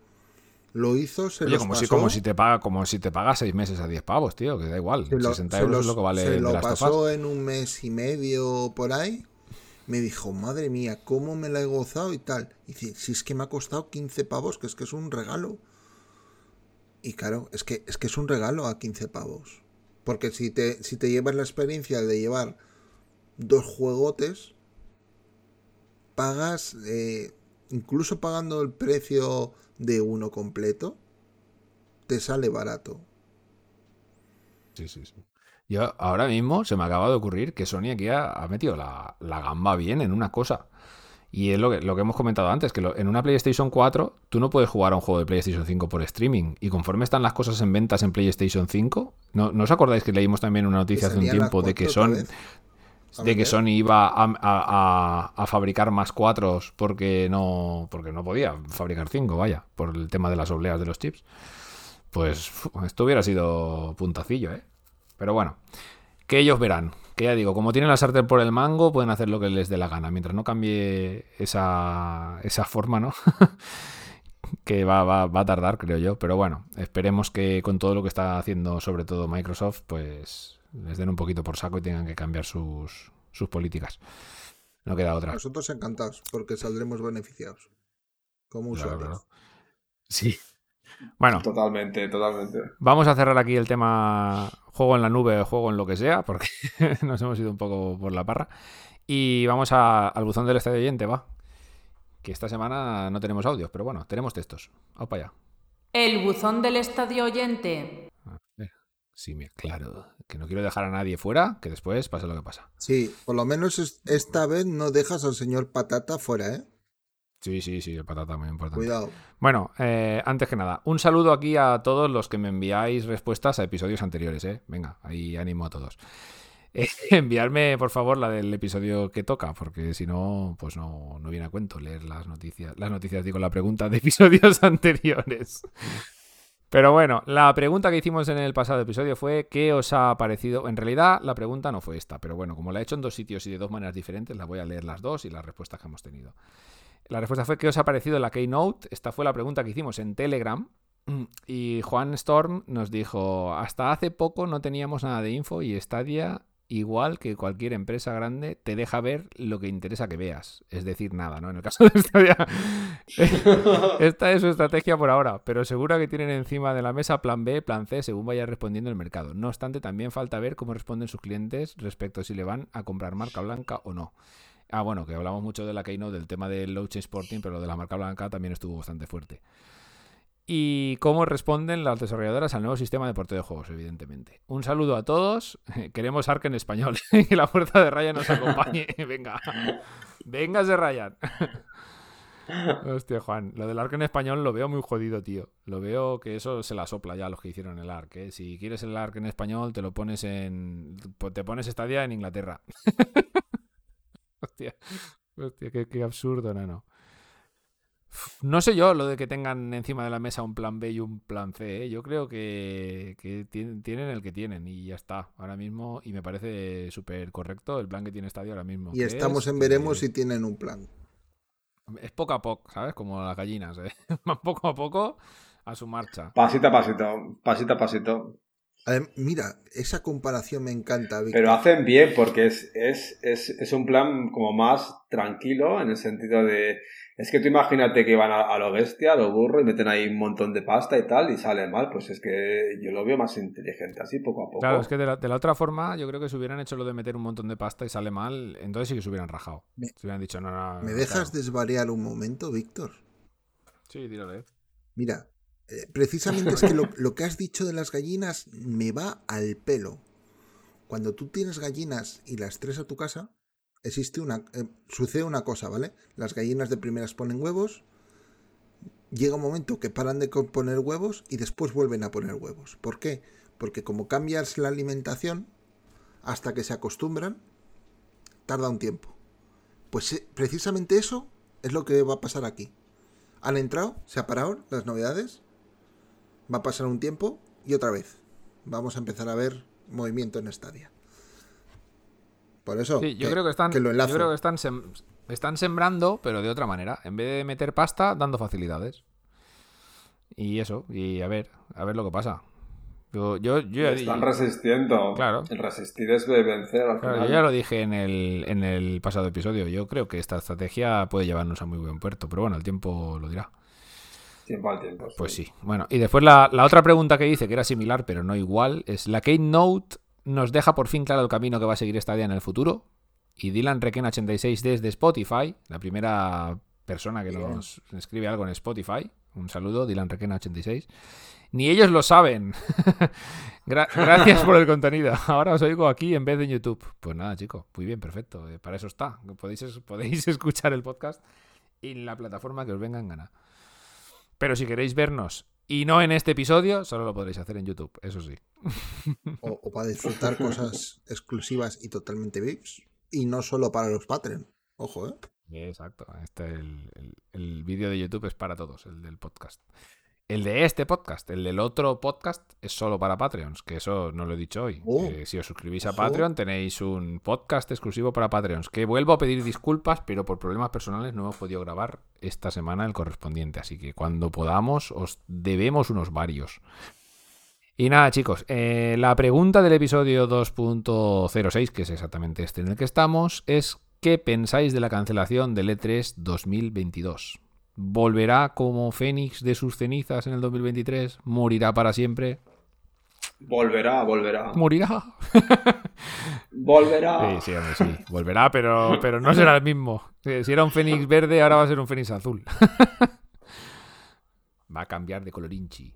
Lo hizo, se Oye, como, Si, como, si te paga, como si te paga seis meses a 10 pavos, tío, que da igual. 60 euros es lo que vale Se lo pasó en un mes y medio por ahí. Me dijo, madre mía, cómo me la he gozado y tal. Y dice, si es que me ha costado 15 pavos, que es que es un regalo. Y claro, es que es, que es un regalo a 15 pavos. Porque si te, si te llevas la experiencia de llevar dos juegotes, pagas, eh, incluso pagando el precio de uno completo, te sale barato. Sí, sí, sí. Yo ahora mismo se me acaba de ocurrir que Sony aquí ha, metido la, gamba bien en una cosa. Y es lo que, lo que hemos comentado antes, que en una PlayStation 4 tú no puedes jugar a un juego de PlayStation 5 por streaming. Y conforme están las cosas en ventas en PlayStation 5, ¿no, ¿no os acordáis que leímos también una noticia hace un tiempo de que son de que Sony iba a, fabricar más cuatros porque no, porque no podía fabricar cinco, vaya, por el tema de las obleas de los chips. Pues esto hubiera sido puntacillo, ¿eh? Pero bueno, que ellos verán. Que ya digo, como tienen la sartén por el mango, pueden hacer lo que les dé la gana, mientras no cambie esa, esa forma, ¿no? [LAUGHS] que va, va, va, a tardar, creo yo. Pero bueno, esperemos que con todo lo que está haciendo, sobre todo Microsoft, pues les den un poquito por saco y tengan que cambiar sus, sus políticas. No queda otra. Nosotros encantados, porque saldremos beneficiados. Como usuarios. Sí. Bueno. Totalmente, totalmente. Vamos a cerrar aquí el tema juego en la nube, juego en lo que sea, porque [LAUGHS] nos hemos ido un poco por la parra. Y vamos al buzón del estadio oyente, va. Que esta semana no tenemos audios, pero bueno, tenemos textos. Vamos para allá. El buzón del estadio oyente. Sí, claro. Que no quiero dejar a nadie fuera, que después pase lo que pasa. Sí, por lo menos esta vez no dejas al señor Patata fuera, ¿eh? Sí, sí, sí, el patata muy importante. Cuidado. Bueno, eh, antes que nada, un saludo aquí a todos los que me enviáis respuestas a episodios anteriores, ¿eh? Venga, ahí animo a todos. Eh, [LAUGHS] enviarme, por favor, la del episodio que toca, porque si no, pues no, no viene a cuento leer las noticias, las noticias, digo, la pregunta de episodios [LAUGHS] anteriores. Pero bueno, la pregunta que hicimos en el pasado episodio fue ¿qué os ha parecido? En realidad la pregunta no fue esta, pero bueno, como la he hecho en dos sitios y de dos maneras diferentes, la voy a leer las dos y las respuestas que hemos tenido. La respuesta fue ¿qué os ha parecido la Keynote? Esta fue la pregunta que hicimos en Telegram. [CLEARS THROAT] Y Juan Storm nos dijo, hasta hace poco no teníamos nada de info y Stadia igual que cualquier empresa grande, te deja ver lo que interesa que veas. Es decir, nada, ¿no? En el caso de Stadia, [LAUGHS] esta es su estrategia por ahora, pero seguro que tienen encima de la mesa plan B, plan C, según vaya respondiendo el mercado. No obstante, también falta ver cómo responden sus clientes respecto a si le van a comprar marca blanca o no. Ah, bueno, que hablamos mucho de la Keynote, del tema del Low Chain Sporting, pero lo de la marca blanca también estuvo bastante fuerte y cómo responden las desarrolladoras al nuevo sistema de porteo de juegos, evidentemente. Un saludo a todos. [LAUGHS] Queremos Ark en español. [LAUGHS] que la fuerza de Ryan nos acompañe. [LAUGHS] Venga. Venga, de Ryan. Hostia, Juan. Lo del Ark en español lo veo muy jodido, tío. Lo veo que eso se la sopla ya a los que hicieron el Ark. ¿eh? Si quieres el Ark en español, te lo pones en. Te pones estadia en Inglaterra. Hostia. Hostia, qué, qué absurdo, no. No sé yo lo de que tengan encima de la mesa un plan B y un plan C. ¿eh? Yo creo que, tienen el que tienen y ya está. Ahora mismo, y me parece súper correcto el plan que tiene Estadio ahora mismo. Y estamos en veremos si tienen un plan. Es poco a poco, ¿sabes? Como las gallinas, ¿eh? [LAUGHS] poco a poco a su marcha. Pasito a pasito, pasito a pasito. mira, esa comparación me encanta. Pero hacen bien porque es, es, es un plan como más tranquilo en el sentido de es que tú imagínate que van a, lo bestia, a lo burro, y meten ahí un montón de pasta y tal, y sale mal. Pues es que yo lo veo más inteligente, así poco a poco. Claro, es que de la, otra forma, yo creo que si hubieran hecho lo de meter un montón de pasta y sale mal, entonces sí que se hubieran rajado. Me, hubieran dicho, no, no. ¿Me dejas desvariar un momento, Víctor? Sí, tírale. Mira, eh, precisamente es que lo, lo que has dicho de las gallinas me va al pelo. Cuando tú tienes gallinas y las tres a tu casa, existe una, eh, sucede una cosa, ¿vale? Las gallinas de primeras ponen huevos, llega un momento que paran de poner huevos y después vuelven a poner huevos. ¿Por qué? Porque como cambias la alimentación, hasta que se acostumbran, tarda un tiempo. Pues eh, precisamente eso es lo que va a pasar aquí. Han entrado, se ha parado las novedades, va a pasar un tiempo y otra vez. Vamos a empezar a ver movimiento en Stadia. Por eso. yo, creo que están, yo creo que están, están sembrando, pero de otra manera. En vez de meter pasta, dando facilidades. Y eso, y a ver, a ver lo que pasa. Yo, yo, Están resistiendo. Claro. El resistir es de vencer. yo ya lo dije en el, en el pasado episodio. Yo creo que esta estrategia puede llevarnos a muy buen puerto. Pero bueno, el tiempo lo dirá. Tiempo al tiempo. Pues sí. Bueno, y después la, la, otra pregunta que hice, que era similar, pero no igual, es la Keynote nos deja por fin claro el camino que va a seguir Stadia en el futuro. Y Dylan Requen86 desde Spotify, la primera persona que nos escribe algo en Spotify. Un saludo, Dylan Requen86. Ni ellos lo saben. [LAUGHS] gracias por el contenido. [LAUGHS] Ahora os oigo aquí en vez de en YouTube. Pues nada, chico. Muy bien, perfecto. Eh, para eso está. Podéis, podéis [LAUGHS] escuchar el podcast en la plataforma que os venga en gana. Pero si queréis vernos y no en este episodio, solo lo podréis hacer en YouTube, eso sí. O, para disfrutar cosas exclusivas y totalmente VIPs. Y no solo para los Patreon. Ojo, ¿eh? Exacto. Este, el, el vídeo de YouTube es para todos, el del podcast. El de este podcast, el del otro podcast, es solo para Patreons, que eso no lo he dicho hoy. Oh. si os suscribís a Patreon, tenéis un podcast exclusivo para Patreons. Que vuelvo a pedir disculpas, pero por problemas personales no hemos podido grabar esta semana el correspondiente. Así que cuando podamos, os debemos unos varios. Y nada, chicos, eh, la pregunta del episodio 2.06, que es exactamente este en el que estamos, es: ¿qué pensáis de la cancelación del E3 2022? Volverá como Fénix de sus cenizas en el 2023, morirá para siempre. Volverá, volverá. Morirá. [LAUGHS] volverá. Sí, sí, sí. Volverá, pero, pero no será el mismo. Si era un Fénix verde, ahora va a ser un Fénix azul. [LAUGHS] va a cambiar de colorinchi.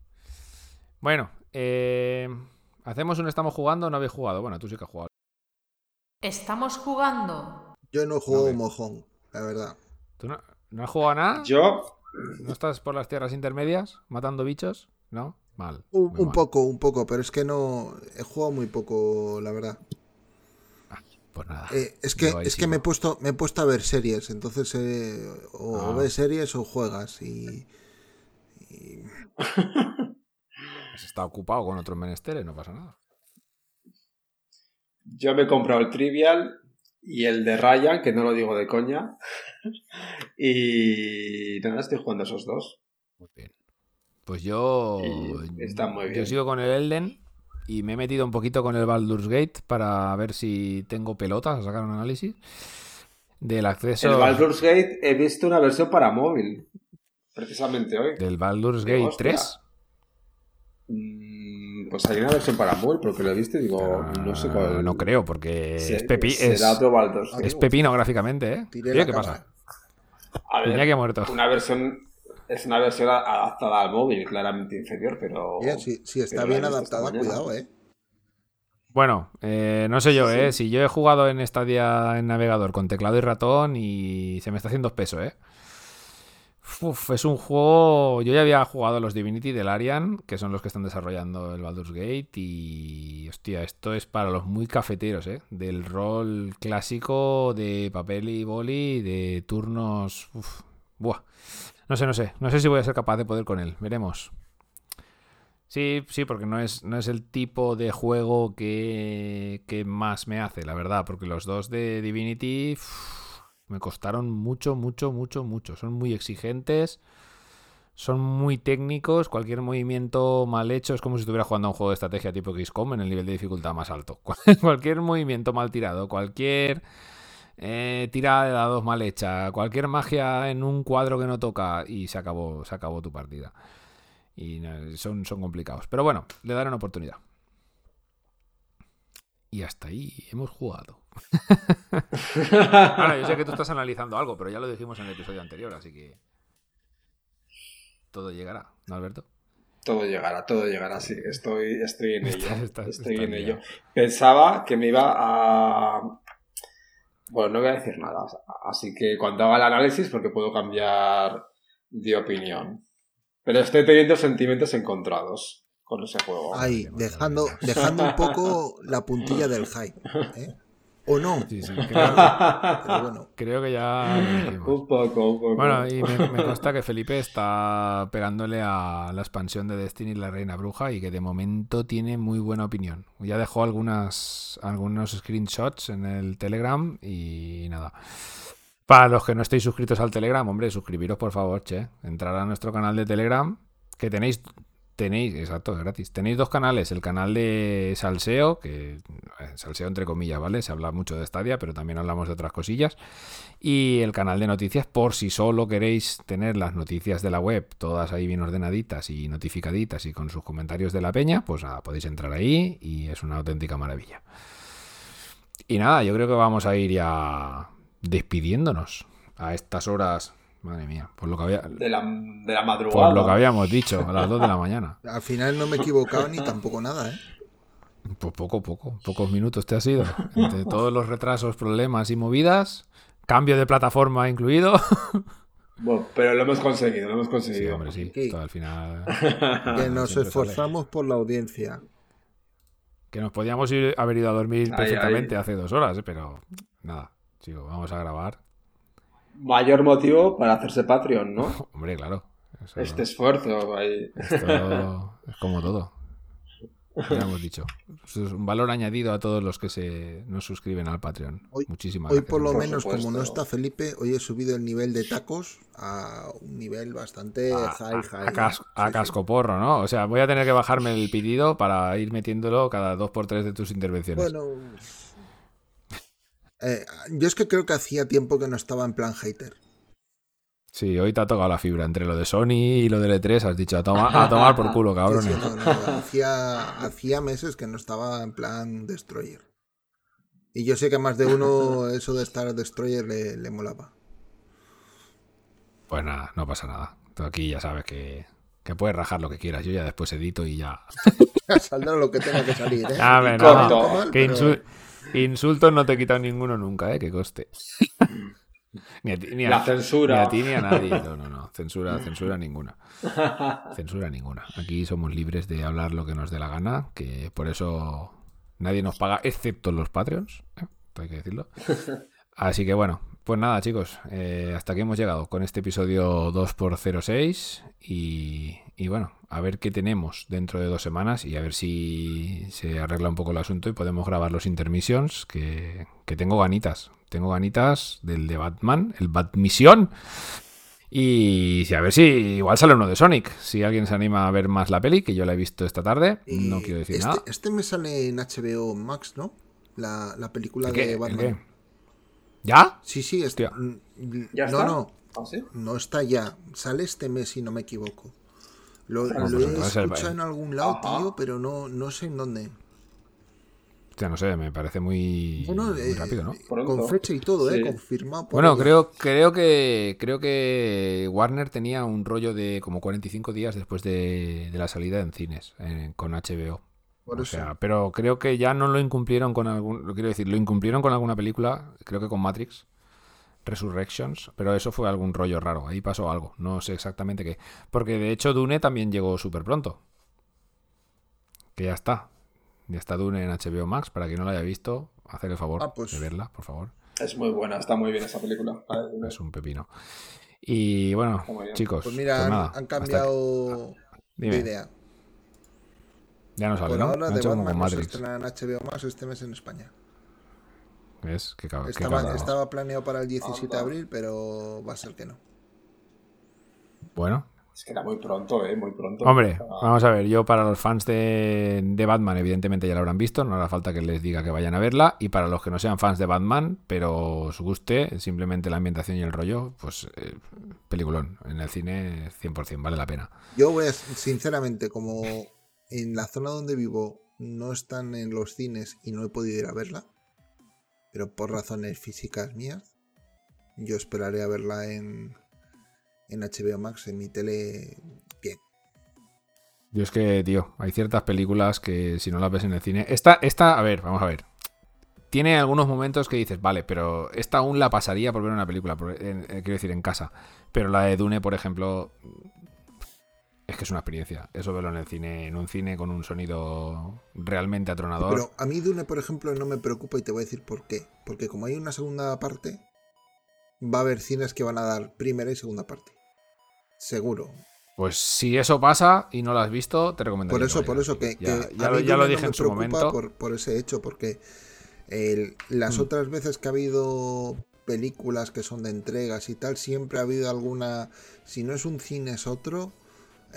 Bueno, eh, ¿hacemos un estamos jugando o no habéis jugado? Bueno, tú sí que has jugado. ¿Estamos jugando? Yo no juego mojón, la verdad. ¿Tú no, ¿No has jugado nada? Yo. ¿No estás por las tierras intermedias matando bichos? ¿No? Mal. Un, poco, un poco, pero es que no. He jugado muy poco, la verdad. Ah, pues nada. Eh, es que, es que me, he puesto, me he puesto a ver series, entonces eh, o ah. ves series o juegas y. [LAUGHS] Está ocupado con otros menesteres, no pasa nada. Yo me he comprado el Trivial y el de Ryan, que no lo digo de coña. y nada, estoy jugando esos dos. Muy bien. Pues yo. Está muy bien. Yo sigo con el Elden. y me he metido un poquito con el Baldur's Gate para ver si tengo pelotas a sacar un análisis del acceso. El Baldur's Gate he visto una versión para móvil, precisamente hoy. ¿Del Baldur's Gate 3? Mm, pues hay una versión para móvil, porque lo y digo, no sé cuál. No creo, porque es, pepi es, es, pepino gráficamente, ¿eh? ¿Qué pasa? A ver, que muerto. Una versión es una versión adaptada al móvil, claramente inferior, pero. si, está bien adaptada, cuidado, eh. Bueno, eh, no sé yo, ¿eh? Si yo he jugado en Stadia en navegador con teclado y ratón y se me está haciendo peso, ¿eh? Es un juego. Yo ya había jugado los Divinity del Arian, que son los que están desarrollando el Baldur's Gate. Y. Hostia, esto es para los muy cafeteros, ¿eh? Del rol clásico de papel y boli, de turnos. Buah. No sé, no sé. No sé si voy a ser capaz de poder con él. Veremos. Sí, sí, porque no es, no es el tipo de juego que, que más me hace, la verdad. Porque los dos de Divinity me costaron mucho, mucho, mucho, mucho. Son muy exigentes. Son muy técnicos. Cualquier movimiento mal hecho es como si estuviera jugando a un juego de estrategia tipo XCOM en el nivel de dificultad más alto. [LAUGHS] cualquier movimiento mal tirado, cualquier eh, tirada de dados mal hecha, cualquier magia en un cuadro que no toca y se acabó, se acabó tu partida. Y son, son complicados. Pero bueno, le daré una oportunidad. Y hasta ahí hemos jugado. [LAUGHS] Ahora, yo sé que tú estás analizando algo, pero ya lo dijimos en el episodio anterior, así que todo llegará, ¿no, Alberto? Todo llegará, todo llegará, sí. Estoy, estoy en ello. estoy en ello. Pensaba que me iba a, bueno, no voy a decir nada. Así que cuando haga el análisis, porque puedo cambiar de opinión. Pero estoy teniendo sentimientos encontrados con ese juego. Ahí, dejando, [LAUGHS] dejando un poco la puntilla del hype. ¿eh? ¿O no? Sí, sí, [LAUGHS] creo, creo que ya. un poco, un poco. Bueno, y me, me, consta que Felipe está pegándole a la expansión de Destiny la Reina Bruja y que de momento tiene muy buena opinión. Ya dejó algunas, algunos screenshots en el Telegram y nada. Para los que no estéis suscritos al Telegram, hombre, suscribiros por favor, che. Entrar a nuestro canal de Telegram, que tenéis Tenéis, exacto, gratis. Tenéis dos canales, el canal de Salseo, que eh, Salseo entre comillas, ¿vale? Se habla mucho de Stadia, pero también hablamos de otras cosillas. Y el canal de noticias, por si solo queréis tener las noticias de la web, todas ahí bien ordenaditas y notificaditas y con sus comentarios de la peña, pues nada, podéis entrar ahí y es una auténtica maravilla. Y nada, yo creo que vamos a ir ya despidiéndonos a estas horas Madre mía, por lo que había. De la, de la madrugada. Por lo que habíamos dicho, a las 2 de la mañana. [LAUGHS] Al final no me he equivocado ni tampoco nada, ¿eh? Pues poco, poco. Pocos minutos te ha sido. Entre todos los retrasos, problemas y movidas. Cambio de plataforma incluido. [LAUGHS] Bueno, pero lo hemos conseguido, lo hemos conseguido. Sí, hombre, sí. Todo al final. Que nos esforzamos por la audiencia. Que nos podíamos ir, haber ido a dormir perfectamente hace dos horas, ¿eh? pero nada, chico, vamos a grabar mayor motivo para hacerse Patreon, ¿no? [LAUGHS] Hombre, claro. este esfuerzo ahí. Esto es como todo. Ya hemos dicho. Es un valor añadido a todos los que se nos suscriben al Patreon. Hoy, Muchísimas hoy por lo menos, como no está Felipe, hoy he subido el nivel de tacos a un nivel bastante high, high. A, cascoporro, ¿no? O sea, voy a tener que bajarme el pedido para ir metiéndolo cada dos por tres de tus intervenciones. Bueno, eh, yo es que creo que hacía tiempo que no estaba en plan hater. Sí, hoy te ha tocado la fibra entre lo de Sony y lo de E3. Has dicho a, a tomar por culo, [LAUGHS] cabrón. hacía, meses que no estaba en plan Destroyer. Y yo sé que a más de uno [LAUGHS] eso de estar Destroyer le, molaba. Pues nada, no pasa nada. Tú aquí ya sabes que, puedes rajar lo que quieras. Yo ya después edito y ya. [LAUGHS] Saldrá lo que tenga que salir, ¿eh? A ver, no, que Insultos no te he quitado ninguno nunca, ¿eh? Que coste. [LAUGHS] ni a ti, ni a, La censura. Ni a ti ni a nadie. No, no, no. Censura, [LAUGHS] censura ninguna. Censura ninguna. Aquí somos libres de hablar lo que nos dé la gana, que por eso nadie nos paga, excepto los Patreons. ¿eh? Hay que decirlo. [LAUGHS] Así que bueno, pues nada, chicos, eh, hasta aquí hemos llegado con este episodio 2x06 y, y, bueno, a ver qué tenemos dentro de dos semanas y a ver si se arregla un poco el asunto y podemos grabar los intermissions, que, que tengo ganitas, tengo ganitas del de Batman, el Batmisión. Y a ver si igual sale uno de Sonic. Si alguien se anima a ver más la peli, que yo la he visto esta tarde, no quiero decir este, nada. Este me sale en HBO Max, ¿no? La, la película de Batman. ¿Ya? Sí, sí, está. ¿Ya no, está? no. ¿Ah, sí? No está ya. Sale este mes, si no me equivoco. Lo, Ah, lo pues he escuchado en algún lado, Ajá. tío, pero no, no sé en dónde. Hostia, no sé, me parece muy, Bueno, muy eh, rápido, ¿no? Con fecha y todo, Sí. ¿eh? Confirmado. por Bueno, creo, creo que creo que Warner tenía un rollo de como 45 días después de, de la salida en cines eh, con HBO. Por o eso. sea, pero creo que ya no lo incumplieron con algún, lo quiero decir, lo incumplieron con alguna película, creo que con Matrix Resurrections, pero eso fue algún rollo raro, ahí pasó algo, no sé exactamente qué, porque de hecho Dune también llegó súper pronto. Que ya está. Ya está Dune en HBO Max, para quien no lo haya visto, hacer el favor Ah, pues. de verla, por favor. Es muy buena, está muy bien esa película. Es un pepino. Y bueno, chicos, Pues mira, pues han- nada, han, cambiado Dime. de idea. Ya no sale, Por ¿no? ahora, han de como Batman no se en HBO Max este mes en España. ¿Ves? Qué cab- qué Estaba, planeado para el 17 de Anda. abril, pero va a ser que no. Bueno, Es que era muy pronto, ¿eh? Muy pronto. hombre, Ah, vamos a ver. Yo, para los fans de, de Batman, evidentemente ya la habrán visto. No hará falta que les diga que vayan a verla. Y para los que no sean fans de Batman, pero os guste simplemente la ambientación y el rollo, pues eh, peliculón. En el cine, 100%, vale la pena. Yo voy a, sinceramente, como en la zona donde vivo no están en los cines y no he podido ir a verla, pero por razones físicas mías, yo esperaré a verla en, en HBO Max, en mi tele, bien. Yo es que, tío, hay ciertas películas que si no las ves en el cine. Esta, esta, a ver, vamos a ver. Tiene algunos momentos que dices, vale, pero esta aún la pasaría por ver una película, por- en- eh, quiero decir, en casa. Pero la de Dune, por ejemplo, es que es una experiencia. Eso verlo en el cine, en un cine con un sonido realmente atronador. Pero a mí Dune, por ejemplo, no me preocupa y te voy a decir por qué. Porque como hay una segunda parte, va a haber cines que van a dar primera y segunda parte. Seguro. Pues si eso pasa y no lo has visto, te recomendaría. Por eso, que por eso que, Ya, que ya a lo, mí ya lo Dune dije no en su preocupa momento. Por, por ese hecho, porque el- las Mm. otras veces que ha habido películas que son de entregas y tal, siempre ha habido alguna, si no es un cine es otro,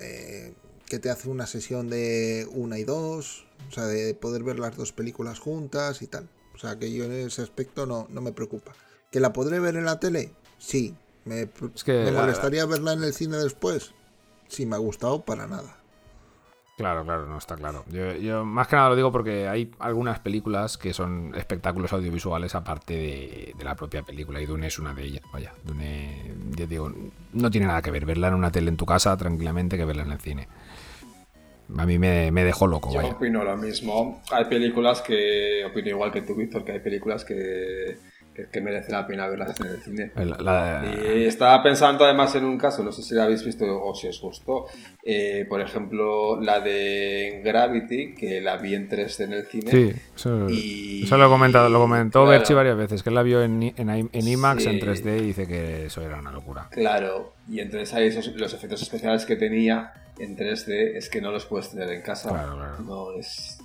eh, que te hace una sesión de una y dos, o sea, de poder ver las dos películas juntas y tal. O sea, que yo en ese aspecto no, no me preocupa. ¿Que la podré ver en la tele? Sí. ¿Me, Es que ¿me molestaría verla en el cine después? Sí, me ha gustado para nada. Claro, claro, no está claro. Yo, yo más que nada lo digo porque hay algunas películas que son espectáculos audiovisuales aparte de, de la propia película y Dune es una de ellas. Vaya, Dune, ya digo, no tiene nada que ver verla en una tele en tu casa tranquilamente que verla en el cine. A mí me, me dejó loco, Yo vaya. opino lo mismo. Hay películas que, opino igual que tú, Víctor, que hay películas que, que, que merece la pena verlas en el cine. La- la- Y estaba pensando además en un caso, no sé si la habéis visto o si os gustó, eh, por ejemplo, la de Gravity, que la vi en 3D en el cine. sí, eso, Y- eso lo he comentado, lo comentó claro. Berchi varias veces, que él la vio en, en, en IMAX Sí. en 3D y dice que eso era una locura. Claro, y entonces hay esos, los efectos especiales que tenía en 3D es que no los puedes tener en casa. Claro, claro. No es.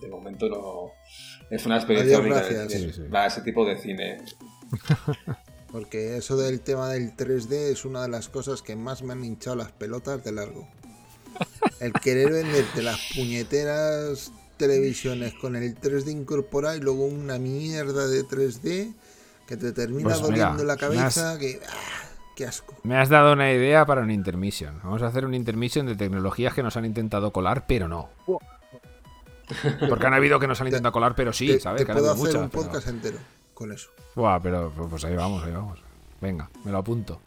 De momento no. Es una experiencia Adiós, única del gracias. cine. Sí, sí. Va, ese tipo de cine. [LAUGHS] Porque eso del tema del 3D es una de las cosas que más me han hinchado las pelotas de largo. [LAUGHS] El querer venderte las puñeteras televisiones con el 3D incorporado y luego una mierda de 3D que te termina Pues mira, doliendo la cabeza, que... ¡ah! ¡Qué asco! Me has dado una idea para un intermission. Vamos a hacer un intermission de tecnologías que nos han intentado colar, pero no. Porque han habido que nos han intentado colar, pero sí, te, ¿sabes? te Que han puedo hacer muchas, un pero- podcast entero con eso. Buah, pero pues ahí vamos, ahí vamos. Venga, me lo apunto.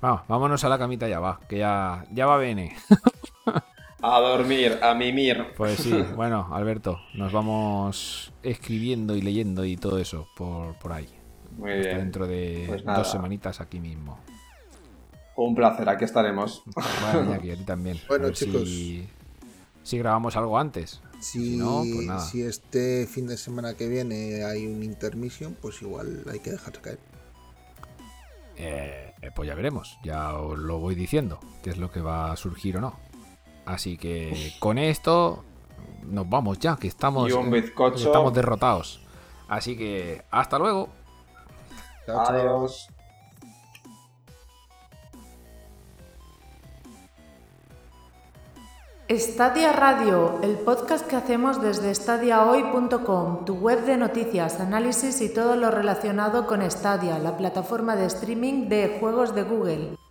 Vamos, vámonos a la camita ya va, que ya, ya va bene. [LAUGHS] A dormir, a mimir. Pues sí, [LAUGHS] bueno, Alberto, nos vamos escribiendo y leyendo y todo eso por, por ahí. Muy Hasta bien. dentro de Pues dos semanitas aquí mismo. Un placer, aquí estaremos. Bueno, Iñaki, a ti [LAUGHS] también. Bueno, a ver chicos. Si, si grabamos algo antes. Si, no, pues nada. si este fin de semana que viene hay un intermission, pues igual hay que dejar caer. Eh, eh, pues ya veremos, ya os lo voy diciendo, qué es lo que va a surgir o no. Así que con esto nos vamos ya, que estamos, Y un eh, bizcocho. estamos derrotados. Así que hasta luego. Chao, chao. Stadia Radio, el podcast que hacemos desde stadiahoy.com, tu web de noticias, análisis y todo lo relacionado con Stadia, la plataforma de streaming de juegos de Google.